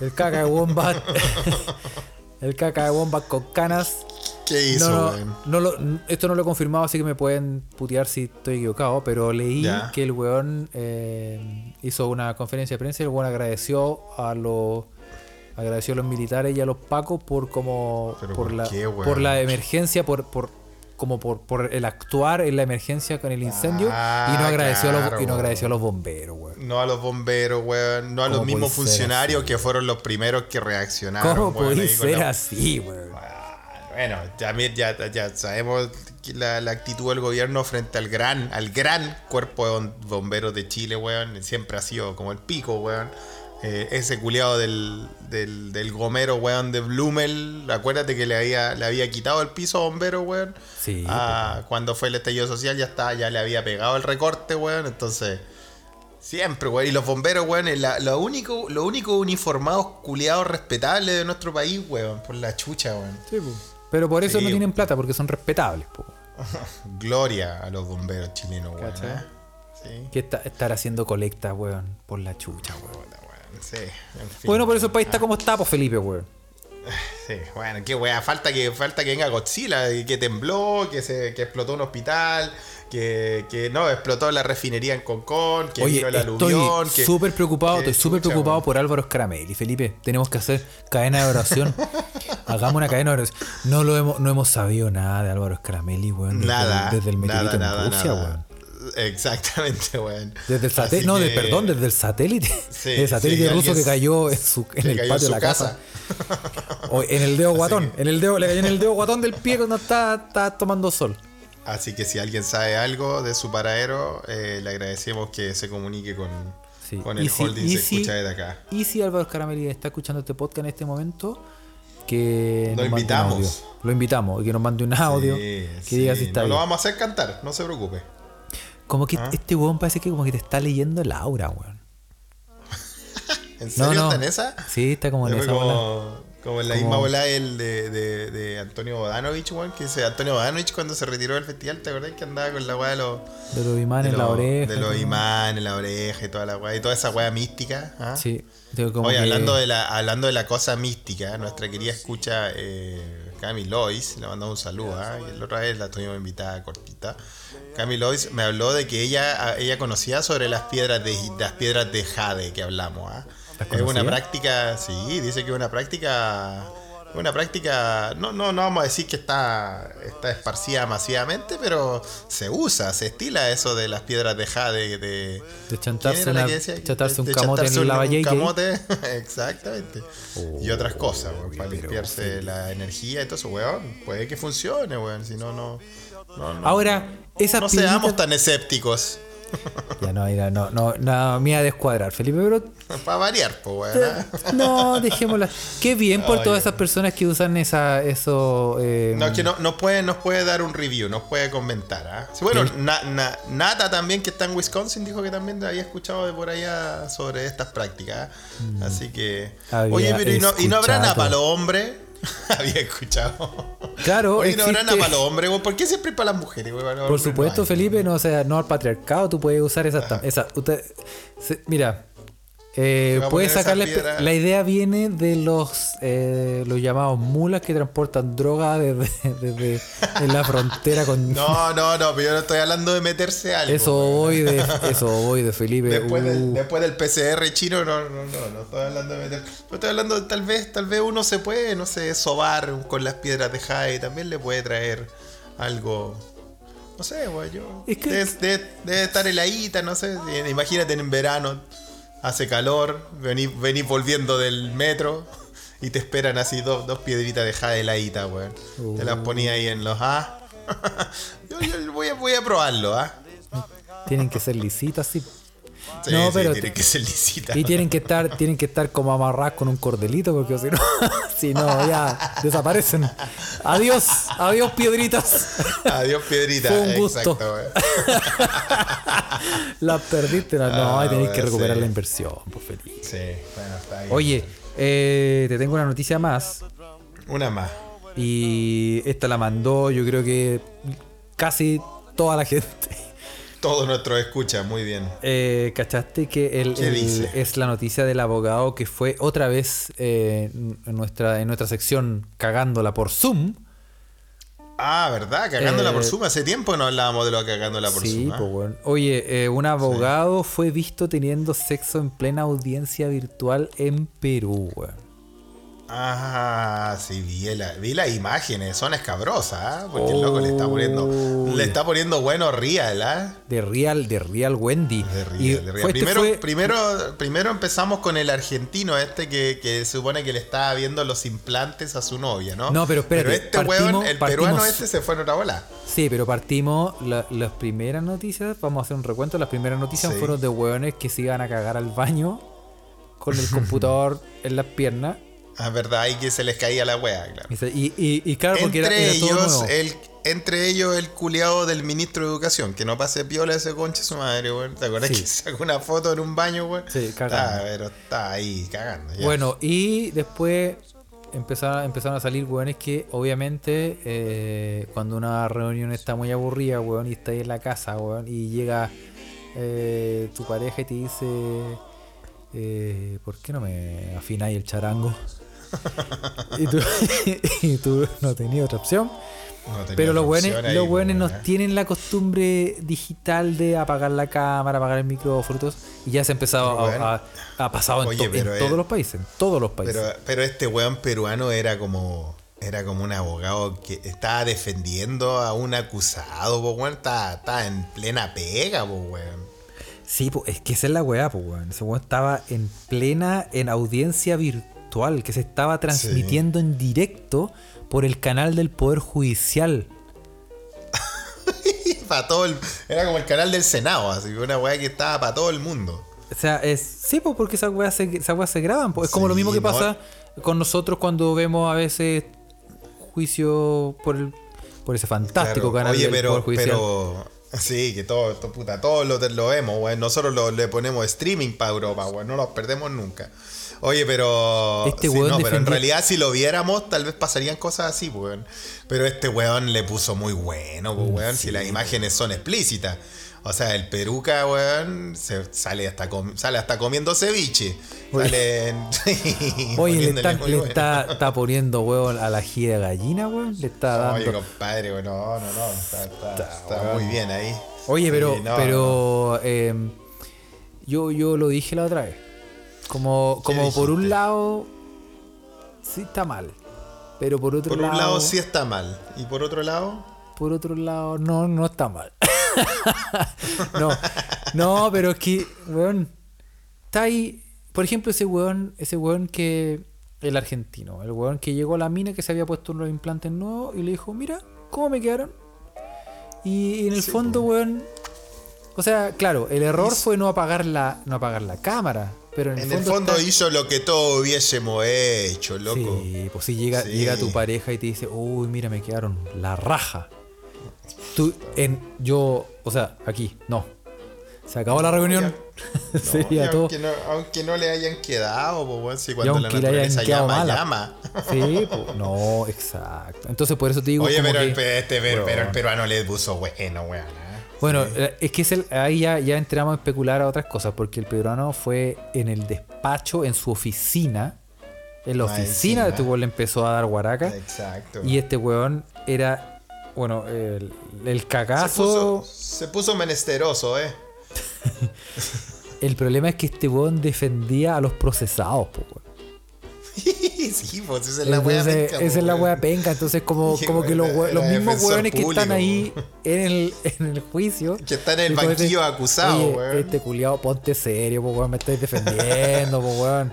El caca de Wombat. el caca de Wombat con canas. ¿Qué hizo, no, no, no lo- esto no lo he confirmado, así que me pueden putear si estoy equivocado. Pero leí Ya. que el weón eh, hizo una conferencia de prensa y el weón agradeció a los agradeció a los militares y a los pacos por como ¿Pero por, por la qué, por la emergencia, por, por como por, por el actuar en la emergencia con el incendio Ah, y no agradeció a los y no agradeció a los bomberos, weón. No a los bomberos, weón. No a los ¿Cómo mismos puede funcionarios que fueron los primeros que reaccionaron. ¿Cómo weón, con ser la- así, weón? Ah, Bueno, también ya, ya sabemos la, la actitud del gobierno frente al gran, al gran cuerpo de bom- bomberos de Chile, weón, siempre ha sido como el pico, weón. Eh, ese culiado del, del, del gomero, weón, de Blumel, acuérdate que le había, le había quitado el piso a bombero, weón. Sí, Ah, cuando fue el estallido social ya estaba, ya le había pegado el recorte, weón. Entonces, siempre, weón. Y los bomberos, weón, la- lo único, lo único uniformados culiados respetables de nuestro país, weón. Por la chucha, weón. Sí, po. Pero por eso Sí, no tienen plata, porque son respetables, po. Gloria a los bomberos chilenos, weón. ¿eh? Sí. Que está- estar haciendo colectas, weón, por la chucha, weón. Puta, weón. Sí, en fin. Bueno, por eso el país está como está, pues Felipe, weón. Sí, bueno, qué weá, falta que, falta que venga Godzilla, que tembló, que se, que explotó un hospital, que, que no, explotó la refinería en Concón, que Oye, vino el estoy aluvión, que- súper preocupado, estoy súper preocupado por Álvaro Scaramelli, Felipe. Tenemos que hacer cadena de oración. Hagamos una cadena. de- No lo hemos, no hemos sabido nada de Álvaro Scaramelli, weón. Desde, Nada. desde el meteorito nada, en Rusia, nada. weón. Exactamente, weón. Desde el satélite, no, de- perdón, desde el satélite. Sí, el satélite sí, ruso que cayó en, su, en que el patio de la casa. casa. O en el dedo guatón. que- En el dedo, le cayó en el dedo guatón del pie cuando está, está tomando sol. Así que si alguien sabe algo de su paradero, eh, le agradecemos que se comunique con, Sí. con Y el si- holding y se si- escucha desde acá. Y si Álvaro Scaramelli está escuchando este podcast en este momento, que Lo nos mande un invitamos. audio. Lo invitamos y que nos mande un audio. Sí, que sí, diga si está no lo vamos a hacer cantar, no se preocupe. Como que ¿Ah? este weón parece que como que te está leyendo el aura, weón. ¿En No, serio no. está en esa? Sí, está como en esa bola. como, como en la Como- misma bola el de, de, de Antonio Bodanovich, weón, que dice Antonio Bodanovich cuando se retiró del festival, ¿te acordás que andaba con la weá de los, De los imanes en la oreja. de los ¿no? imanes en la oreja y toda la weá, y toda esa weá mística? ¿ah? Sí. como Oye, que- hablando de la, hablando de la cosa mística, nuestra querida escucha eh, Cami Lois, le mandamos un saludo, ¿ah? y la otra vez la tuvimos invitada cortita. Cami Lois me habló de que ella, ella conocía sobre las piedras de las piedras de jade que hablamos, ¿ah? ¿Las Es una práctica, sí, dice que es una práctica una práctica, no, no, no vamos a decir que está, está esparcida masivamente, pero se usa, se estila eso de las piedras de jade, de, De chantarse, chantarse un De camote chantarse en un- la un valle. camote, exactamente. y otras cosas, weón, para pero limpiarse la energía y todo eso, weón. Puede que funcione, weón. Si no, no. No, no, Ahora, esas no seamos tan escépticos. Ya no, mira, no, no, no, me iba a descuadrar, Felipe, pero Para variar, pues, weón. ¿ah? no, dejémosla. Qué bien por Ay, todas esas personas que usan esa, eso. eh, No, que no, nos, puede, nos puede dar un review, nos puede comentar. ¿ah? Sí, bueno, Na- Na- Nata también, que está en Wisconsin, dijo que también había escuchado de por allá sobre estas prácticas. ¿ah? Así que. Mm. Había Oye, pero ¿y no, y no habrá nada para los hombres? había escuchado. Claro, Oye, no habrá existe- nada para los hombres, güey. ¿Por qué siempre para las mujeres, güey? Por no supuesto. Felipe, no, o sea, no al patriarcado, tú puedes usar esas. esa, usted- se- mira, eh, puedes piedra. La idea viene de los eh, los llamados mulas que transportan droga desde, desde en la frontera con. No, no, no, pero yo no estoy hablando de meterse algo. eso voy de, eso voy de Felipe. Después, del, uh, después del PCR chino, no, no, no, no estoy hablando de meter. Yo estoy hablando de tal vez, tal vez uno se puede, no sé, sobar con las piedras de jade, también le puede traer algo. No sé, güey, yo. Es que- debe, debe- debe estar heladita, no sé. Imagínate en verano, hace calor, venís, venís volviendo del metro y te esperan así dos, dos piedritas de heladita, güey. Te las ponía ahí en los A. yo, yo voy, a, voy a probarlo, ¿ah? tienen que ser lisitas, sí. Sí, No, sí, pero tiene te- que ser lisita. Y tienen que estar, tienen que estar como amarradas con un cordelito, porque si no, si no, ya desaparecen. Adiós, adiós piedritas. Adiós, piedrita. Fue un gusto. Exacto. Las perdiste. No, no, Ah, tenéis que recuperar sí. la inversión, por feliz. Sí, bueno, está bien. Oye, eh, te tengo una noticia más. Una más. Y esta la mandó, yo creo que casi toda la gente. Todo nuestro escucha, muy bien. Eh, ¿Cachaste que el, ¿Qué el- dice? es la noticia del abogado que fue otra vez eh, en, nuestra, en nuestra sección cagándola por Zoom? Ah, ¿verdad? Cagándola por Eh, Zoom. Hace tiempo no hablábamos de lo de cagándola por sí, Zoom. ¿ah? pues bueno. Oye, eh, un abogado fue visto teniendo sexo en plena audiencia virtual en Perú, weón. Ah, sí, vi, la- vi las imágenes. Son escabrosas, ¿ah? Porque el loco le está poniendo. Le está poniendo bueno real, ¿ah? De Real, de Real Wendy. De real, Y de real. fue- este Primero, fue- primero, primero empezamos con el argentino este que, que se supone que le estaba viendo los implantes a su novia, ¿no? No, pero espérate, este partimos- weón, el partimos- peruano este se fue en otra bola. Sí, pero partimos. la- las primeras noticias, vamos a hacer un recuento. Las primeras noticias Sí. fueron de hueones que se iban a cagar al baño con el computador en las piernas. Ah, verdad, y que se les caía la wea, claro. Y, y- claro, porque era, entre era todo ellos, nuevo. el, entre ellos el culiado del ministro de Educación, que no pase piola ese conche su madre, weón. ¿Te acuerdas Sí. que sacó una foto en un baño, weón? Sí, cagando. Pero está ahí cagando. ya. Bueno, y después empezaron, empezaron a salir hueones que, obviamente, eh, cuando una reunión está muy aburrida, weón, y está ahí en la casa, weón, y llega eh, tu pareja y te dice, eh, ¿por qué no me afináis el charango? y, tú, y tú no tenías otra opción. No Pero los ahí, los buenos weón. no tienen la costumbre digital de apagar la cámara, apagar el micrófono y ya se ha empezado a, a- a pasado en, to- todos los países, en todos los países. Pero, pero este weón peruano era como. Era como un abogado que estaba defendiendo a un acusado, po, weón. Estaba, estaba en plena pega, po, weón. Sí, po, es que esa es la weá, pues, weón. Ese weón estaba en plena, en audiencia virtual, que se estaba transmitiendo en directo por el canal del Poder Judicial. para todo el, era como el canal del Senado, así una weá que estaba para todo el mundo. O sea, es, sí, pues, porque esas weas se, esas weas se graban. Es como Sí, lo mismo que no. pasa con nosotros cuando vemos a veces juicio por el, por ese fantástico Claro, canal Oye, del pero, Poder Judicial. pero. Sí, que todo, to- puta, todos lo, lo vemos, weón. Nosotros lo- le ponemos streaming para Europa, weón. No los perdemos nunca. Oye, pero. Este sí, weón no, pero en realidad si lo viéramos, tal vez pasarían cosas así, weón. Pero este weón le puso muy bueno, pues, weón. Si las imágenes son explícitas. O sea, el peruca, weón, se sale hasta, sale hasta comiendo ceviche. Oye. Sale en- Oye, le, está, muy le bueno. está, está poniendo huevo a la gira de gallina, weón. Le está Oye, dando. compadre, weón, no, no, no. Está, weón. muy bien ahí. Oye, pero, Sí, no, pero eh, yo, yo lo dije la otra vez. Como, como por un lado, sí está mal. Pero por otro Por lado. un lado sí está mal. Y por otro lado. Por otro lado, no, no está mal. no, no, pero es que, weón, está ahí. Por ejemplo, ese weón, ese weón que. El argentino, el weón que llegó a la mina que se había puesto unos implantes nuevos y le dijo, mira, ¿cómo me quedaron? Y, en el Sí, fondo, weón. O sea, claro, el error fue no apagar la, no apagar la cámara. Pero en el En fondo. el fondo está- hizo lo que todos hubiésemos hecho, loco. Sí, pues si llega, Sí. llega tu pareja y te dice, uy, mira, me quedaron la raja. Tú, en, yo, o sea, aquí, no. Se acabó la reunión. No, Sería todo. aunque, no, aunque no le hayan quedado, pues, weón, si cuando la naturaleza llama, mala. llama. Sí, pues, no, exacto. Entonces por eso te digo. Oye, pero, que- el, este, pero, pero el peruano le puso bueno, weón. Bueno, eh, es que es el- ahí ya, ya entramos a especular a otras cosas, porque el peruano fue en el despacho, en su oficina. En la oficina de este weón le empezó a dar guaraca. Exacto. Y este weón era, bueno, el, el se, cagazo. puso, se puso menesteroso, eh. El problema es que este weón defendía a los procesados, po, weón. sí, pues esa es la wea penca, esa pues, es la weón. wea penca. Entonces, como, como que los, los mismos weones que están ahí en el, en el juicio. Que están en el banquillo dicen, acusado, "Oye, weón". Este culiado, ponte serio, po, weón. Me estáis defendiendo, po, weón.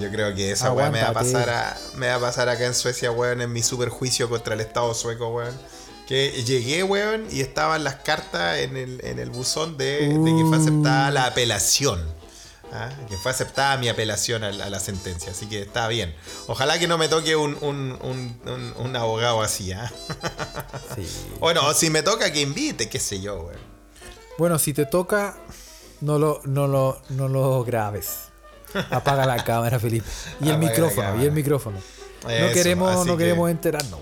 Yo creo que esa weá me va a pasar a, me va a pasar acá en Suecia, weón, en mi super juicio contra el Estado sueco, weón. Que llegué, weón, y estaban las cartas en el, en el buzón de, de que fue aceptada la apelación. ¿Ah? Que fue aceptada mi apelación a la, a la sentencia. Así que está bien. Ojalá que no me toque un, un, un- abogado así, ¿ah? Sí. Bueno, si me toca que invite, qué sé yo, weón. Bueno, si te toca, no lo, no lo, no lo grabes. Apaga la cámara, Felipe. Y el Apaga micrófono, y el micrófono. no queremos, no que- queremos enterarnos.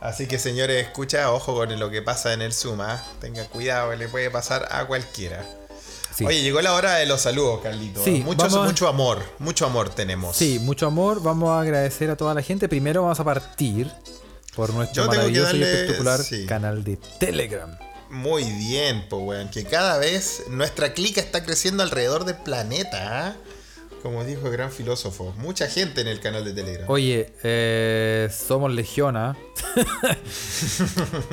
Así que señores, escucha, ojo con lo que pasa en el Zoom, ¿ah? Tenga cuidado, le puede pasar a cualquiera. Sí. Oye, llegó la hora de los saludos, Carlito. Sí, a- mucho amor, mucho amor tenemos. Sí, mucho amor. Vamos a agradecer a toda la gente. Primero vamos a partir por nuestro Yo maravilloso y espectacular sí. canal de Telegram. Muy bien, pues, weón. Que cada vez nuestra clica está creciendo alrededor del planeta, ¿ah? Como dijo el gran filósofo. Mucha gente en el canal de Telegram. Oye, eh, somos legiona.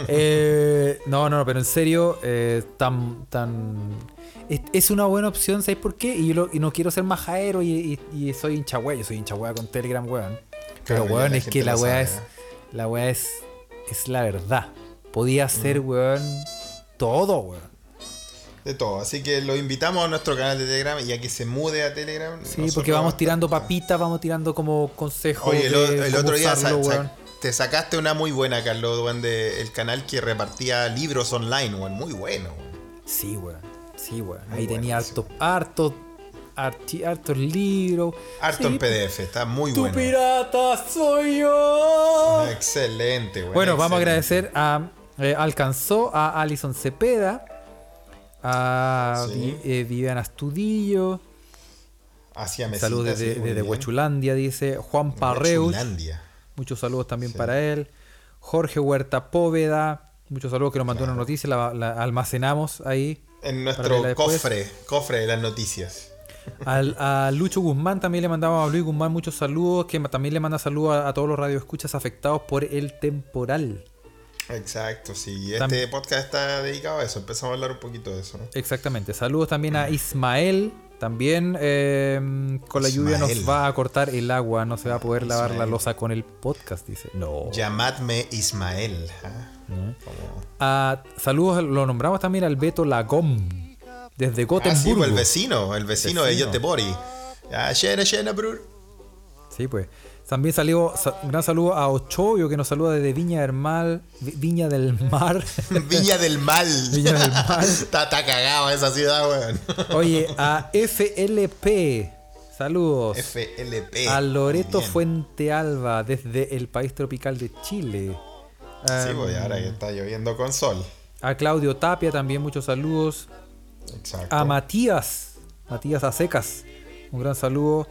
Eh, no, no, pero en serio, eh, tan, tan. Es, es una buena opción, ¿sabes por qué? Y yo lo- y no quiero ser majaero y, y, y soy hincha wea, yo soy hincha wea con Telegram, weón. Pero Claro, weón, es que la sabe, es. ¿eh? La weá es. Es la verdad. Podía ser, weón, todo, weón. De todo. Así que lo invitamos a nuestro canal de Telegram y a que se mude a Telegram. Sí, porque vamos tirando papitas, vamos tirando como consejos. Oye, el, de otro día usarlo, te sacaste una muy buena, Carlos, weón, de el canal que repartía libros online, weón. Muy bueno, weón. Sí, weón. Sí, weón. Ahí tenía hartos, hartos, hartos libros. Harto Sí, en PDF, está muy Tu bueno. pirata soy yo. Excelente, weón. Bueno, vamos a agradecer a. eh, alcanzó a Alison Cepeda, a Sí. Eh, Viviana Astudillo, mesita, Saludos desde, desde bien. Huechulandia, dice Juan Parreus. Muchos saludos también para él. Jorge Huerta Póveda. Muchos saludos que nos mandó una noticia. La, la almacenamos ahí. En nuestro después. cofre, cofre de las noticias. Al, a Lucho Guzmán también le mandamos a Luis Guzmán muchos saludos. Que también le manda saludos a, a todos los radioescuchas afectados por el temporal. Exacto, sí. Este podcast está dedicado a eso. Empezamos a hablar un poquito de eso, ¿no? Exactamente. Saludos también a Ismael. También eh, con la lluvia Ismael. nos va a cortar el agua. No se va a poder lavar la losa con el podcast, dice. No. Llamadme Ismael. ¿ah? Ah, saludos, lo nombramos también al Beto Lagom. Desde Ah, sí, Gotemburgo. pues el vecino, el vecino, de Vecino. Göteborg. Ah, llena, llena, brur. Sí, pues. También salió sa- un gran saludo a Ochoyo que nos saluda desde Viña del Mar. Vi- Viña del Mar. Viña del Mal. Viña del Mal. está, está cagado esa ciudad, weón. Oye, a FLP. Saludos. FLP. a Loreto bien. Fuente Alba desde el país tropical de Chile. Sí, Um, ahora que está lloviendo con sol. A Claudio Tapia también muchos saludos. Exacto. A Matías, Matías Acecas, un gran saludo.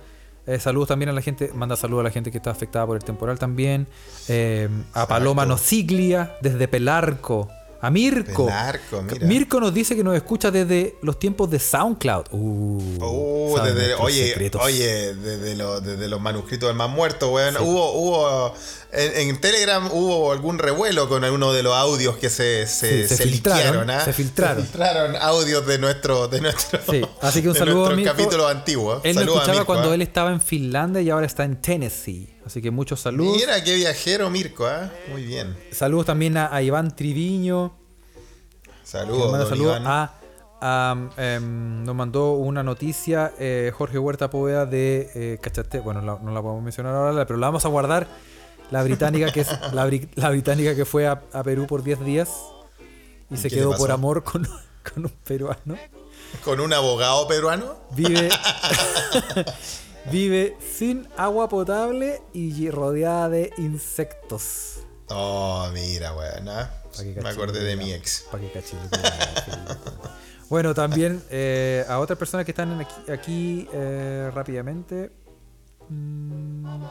Eh, saludos también a la gente, manda saludos a la gente que está afectada por el temporal también. Eh, a. Paloma Nosiglia, desde Pelarco. A Mirko. Pelarco, mira. Mirko nos dice que nos escucha desde los tiempos de SoundCloud. Uh, Uh, desde, oye, secretos. oye, desde, lo- desde los manuscritos del más muerto, weón. Hubo, hubo en, en Telegram hubo algún revuelo con alguno de los audios que se, se, Sí, se se filtraron, liquearon, ¿ah? se filtraron. Se filtraron audios de nuestro, de nuestro, Sí, así que un de saludo a Mirko. capítulos antiguos. Él a escuchaba Mirko, cuando ¿ah? él estaba en Finlandia y ahora está en Tennessee. Así que muchos saludos. Mira qué viajero Mirko, ¿ah? Muy bien. Saludos también a, a Iván Triviño. Saludos, saludos a, em, nos mandó una noticia eh, Jorge Huerta Poveda de eh, Cachate. Bueno, la- no la podemos mencionar ahora, pero la vamos a guardar. La británica que es la, la británica que fue a, a Perú por 10 días y se quedó por amor con, con un peruano. Con un abogado peruano. Vive vive sin agua potable y rodeada de insectos. Oh, mira, weón. Me acordé de mi ex. Pa' que bueno, también eh, a otras personas que están aquí, aquí, eh, rápidamente. Mm,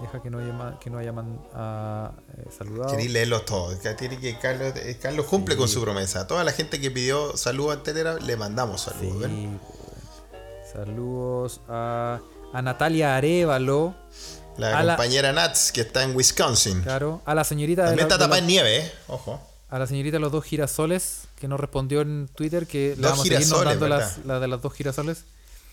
deja que no haya, que no haya man- ah, eh, saludado. Queréis leerlos todos. que Tiene que Carlos, eh, Carlos cumple con su promesa. Toda la gente que pidió saludos en Telegram, le mandamos saludos. Saludos a, a Natalia Arevalo, La A la- compañera Nats, que está en Wisconsin. claro, a la señorita de También la- está de la- tapada en nieve, ¿eh? Ojo. a la señorita de los dos girasoles que nos respondió en Twitter que le vamos a seguir nombrando las de las dos girasoles.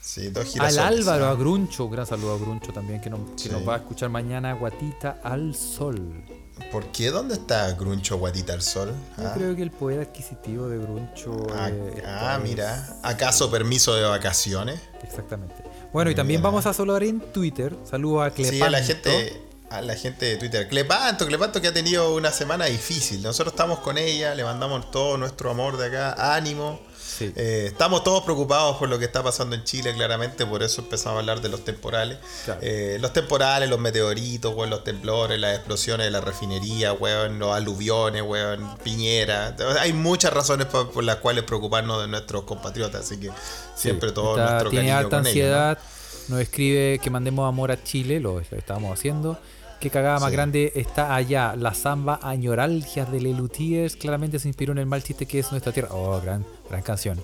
Sí, dos Al. Álvaro, a Gruncho, un gran saludo a Gruncho también, que, nos, que Sí. nos va a escuchar mañana, Guatita al Sol. ¿Por qué? ¿Dónde está Gruncho Guatita al Sol? Yo Ah, creo que el poder adquisitivo de Gruncho. ah, eh, ah, mira. ¿Acaso permiso de vacaciones? Exactamente. Bueno, y también vamos a saludar en Twitter. Saludos a Clepanto. Sí, a la gente, a la gente de Twitter. Clepanto, Clepanto que ha tenido una semana difícil. Nosotros estamos con ella, le mandamos todo nuestro amor de acá, ánimo. Sí. Eh, estamos todos preocupados por lo que está pasando en Chile, claramente, por eso empezamos a hablar de los temporales. Claro. Eh, los temporales, los meteoritos, weón, los temblores, las explosiones de la refinería, weón, los aluviones, weón, Piñera. Hay muchas razones por, por las cuales preocuparnos de nuestros compatriotas, así que siempre Sí, todo está- nuestro Tiene cariño alta con ellos, ¿no? Nos escribe que mandemos amor a Chile, lo, lo estábamos haciendo. Qué cagada más grande está allá. La samba Añoralgias de Lelutiers claramente se inspiró en el mal chiste que es nuestra tierra. Oh, gran, gran canción.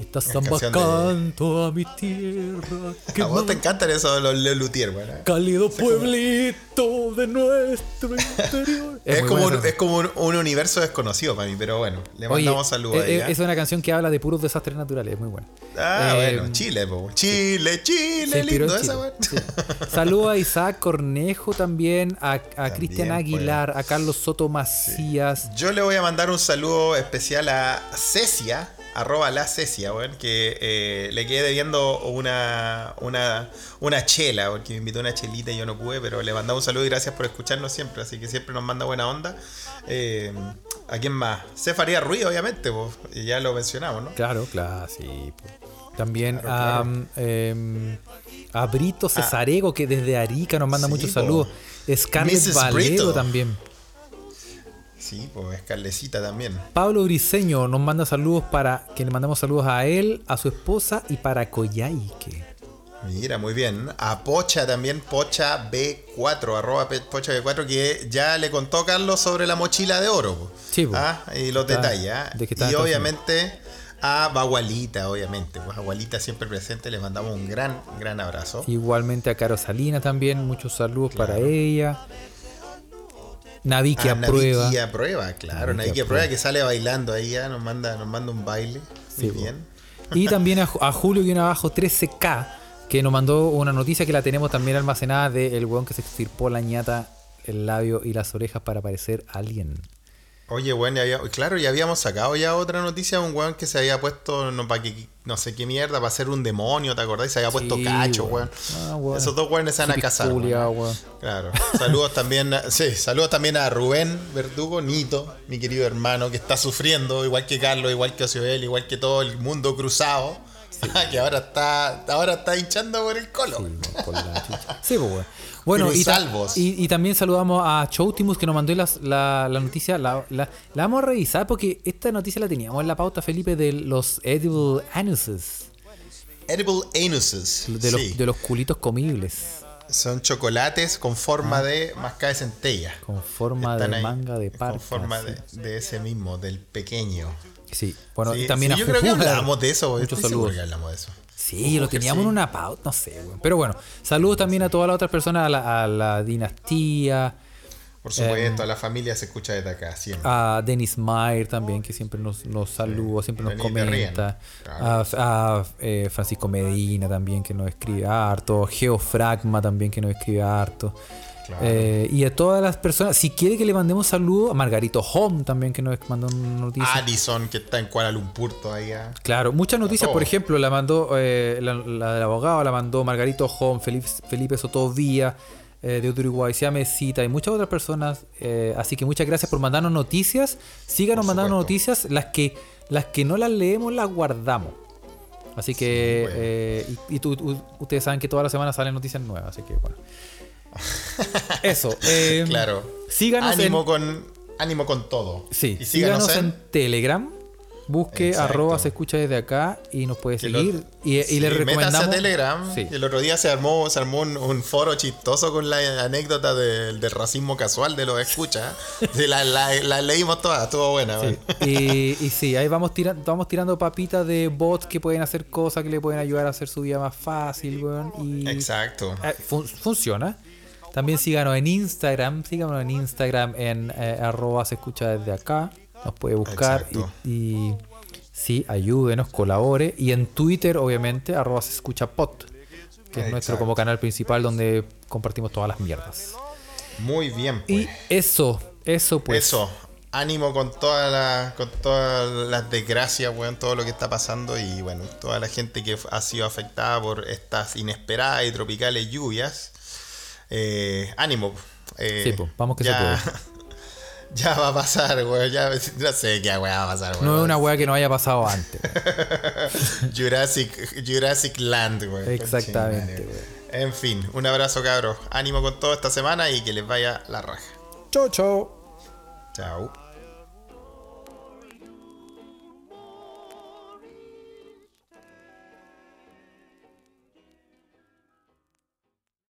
Esta samba canción de- canto a mi tierra. que A vos te encantan esos los Lelutier, weón. ¿eh? cálido pueblito de nuestro interior. Es, como, un, esa es como un, un universo desconocido para mí, pero bueno, le Oye, mandamos saludos a eh, ella. es una canción que habla de puros desastres naturales, es muy buena. Ah, Eh, bueno, Chile, po. Chile, Chile, lindo esa, Chile. weón. Sí. Saludos a Isaac Cornejo también, a, a Cristian pues. Aguilar, a Carlos Soto Macías. Yo le voy a mandar un saludo especial a Cecia, arroba la Cecia, weón, que eh, le quedé debiendo una, una, una chela, porque me invitó una chelita y yo no pude, pero le mandamos un saludo y gracias por escucharnos siempre, así que siempre nos manda buena onda. Eh, ¿A quién más? Cefaría Ruiz, obviamente, po, y ya lo mencionamos, ¿no? Claro, claro, sí. po. También Claro, a, claro. em, a Brito Cesarego, que desde Arica nos manda Sí, muchos po. saludos. Scarlett. Valero también. Sí, pues Carlecita también. Pablo Briseño nos manda saludos para que le mandamos saludos a él, a su esposa y para Coyhaique. Mira, muy bien. A Pocha también, Pocha B4, arroba Pocha B4, que ya le contó Carlos sobre la mochila de oro. Sí. ¿Ah? Y los detalles. ¿ah? de Y en obviamente a Bagualita, obviamente. Pues Agualita siempre presente, le mandamos un gran, gran abrazo. Igualmente a Caro Salina también, muchos saludos Claro. para ella. Navi que Ah, aprueba. Navi que aprueba, claro. Navi Navi que que aprueba aprueba. que sale bailando ahí, ya nos manda, nos manda un baile. Muy Sí, po. bien. Y también a, a Julio y abajo 13K, que nos mandó una noticia que la tenemos también almacenada de el weón que se extirpó la ñata, el labio y las orejas para parecer alien. Oye, bueno, ya había- claro, ya habíamos sacado ya otra noticia de un weón que se había puesto, no, para que, no sé qué mierda, para ser un demonio, ¿te acordás? Se había puesto Sí, cacho, weón. Ah, weón. Esos dos weones se van a casar. Claro. Saludos también, a, sí, saludos también a Rubén Verdugo, Nito, mi querido hermano, que está sufriendo, igual que Carlos, igual que Ocioel, igual que todo el mundo cruzado, que ahora está, ahora está hinchando por el colo. Sí, por la chucha. Sí, pues, weón. Bueno, y, ta- Cruzalvos. y, y también saludamos a Choutimus que nos mandó las- la, la noticia. La, la- la vamos a revisar porque esta noticia la teníamos en la pauta, Felipe, de los edible anuses. Edible anuses. De los, sí. de los culitos comibles. Son chocolates con forma de mascada de centella. Con forma Están de ahí, manga de parca. Con forma sí. de, de ese mismo, del pequeño. Sí, bueno, Sí, y también a yo creo que hablamos de eso. Muchos saludos. que hablamos de eso. Sí, lo Ojo teníamos sí. en una pauta, no sé, weón. Pero bueno, saludos también a todas las otras personas, a la, a la dinastía, Por Em, supuesto, la familia se escucha desde acá, siempre. a Dennis Mayer también, que siempre nos, nos saluda, siempre nos comenta. A, a, eh, Francisco Medina también, que nos escribe harto. Geofragma también, que nos escribe harto. Claro. Eh, y a todas las personas, si quiere que le mandemos saludos, a Margarito Home también, que nos mandó una noticia. Addison, que está en Kuala Lumpur todavía. Claro, muchas noticias, por ejemplo, la mandó eh, la, la del abogado, la mandó Margarito Home, Felipe, Felipe Sotovía, eh, de Uruguay, Siame Cita y muchas otras personas. eh, así que muchas gracias por mandarnos noticias. Síganos mandando noticias, las que, las que no las leemos las guardamos. Así que, bueno. y, y tú- ustedes saben que toda la semana salen noticias nuevas, así que bueno. Eso. eh, Claro. Síganos ánimo en, con ánimo con todo. Sí, y síganos, en... Telegram. Busque Exacto. arroba se escucha desde acá y nos puede lo- seguir. y, y Sí, le métase recomendamos. a Telegram. Sí. Y el otro día se armó, se armó un, un foro chistoso con la anécdota del, racismo casual de los escuchas. Sí, la, la- la leímos todas, estuvo buena. Sí. Y, y sí, ahí vamos, tira- vamos tirando papitas de bots que pueden hacer cosas que le pueden ayudar a hacer su vida más fácil, weón. Y Exacto. eh, fun- funciona. También síganos en Instagram, síganos en Instagram en eh, arroba se escucha desde acá. Nos puede buscar y, y sí, ayúdenos, colabore. Y en Twitter, obviamente, arroba se escucha pot, que es nuestro como canal principal donde compartimos todas las mierdas. Muy bien, pues. Y eso, eso pues. Eso, ánimo con toda la, con todas las desgracias, weón, todo lo que está pasando y bueno, toda la gente que ha sido afectada por estas inesperadas y tropicales lluvias. Eh, ánimo. eh, Sí, pues, vamos que se ya, Ya va a pasar, weón. Ya, no sé qué weón va a pasar, weón. No es una weá que no haya pasado antes. Jurassic, Jurassic Land, weón. Exactamente, weón. En fin, un abrazo, cabros. Ánimo con todo esta semana y que les vaya la raja. Chau, chau. Chao.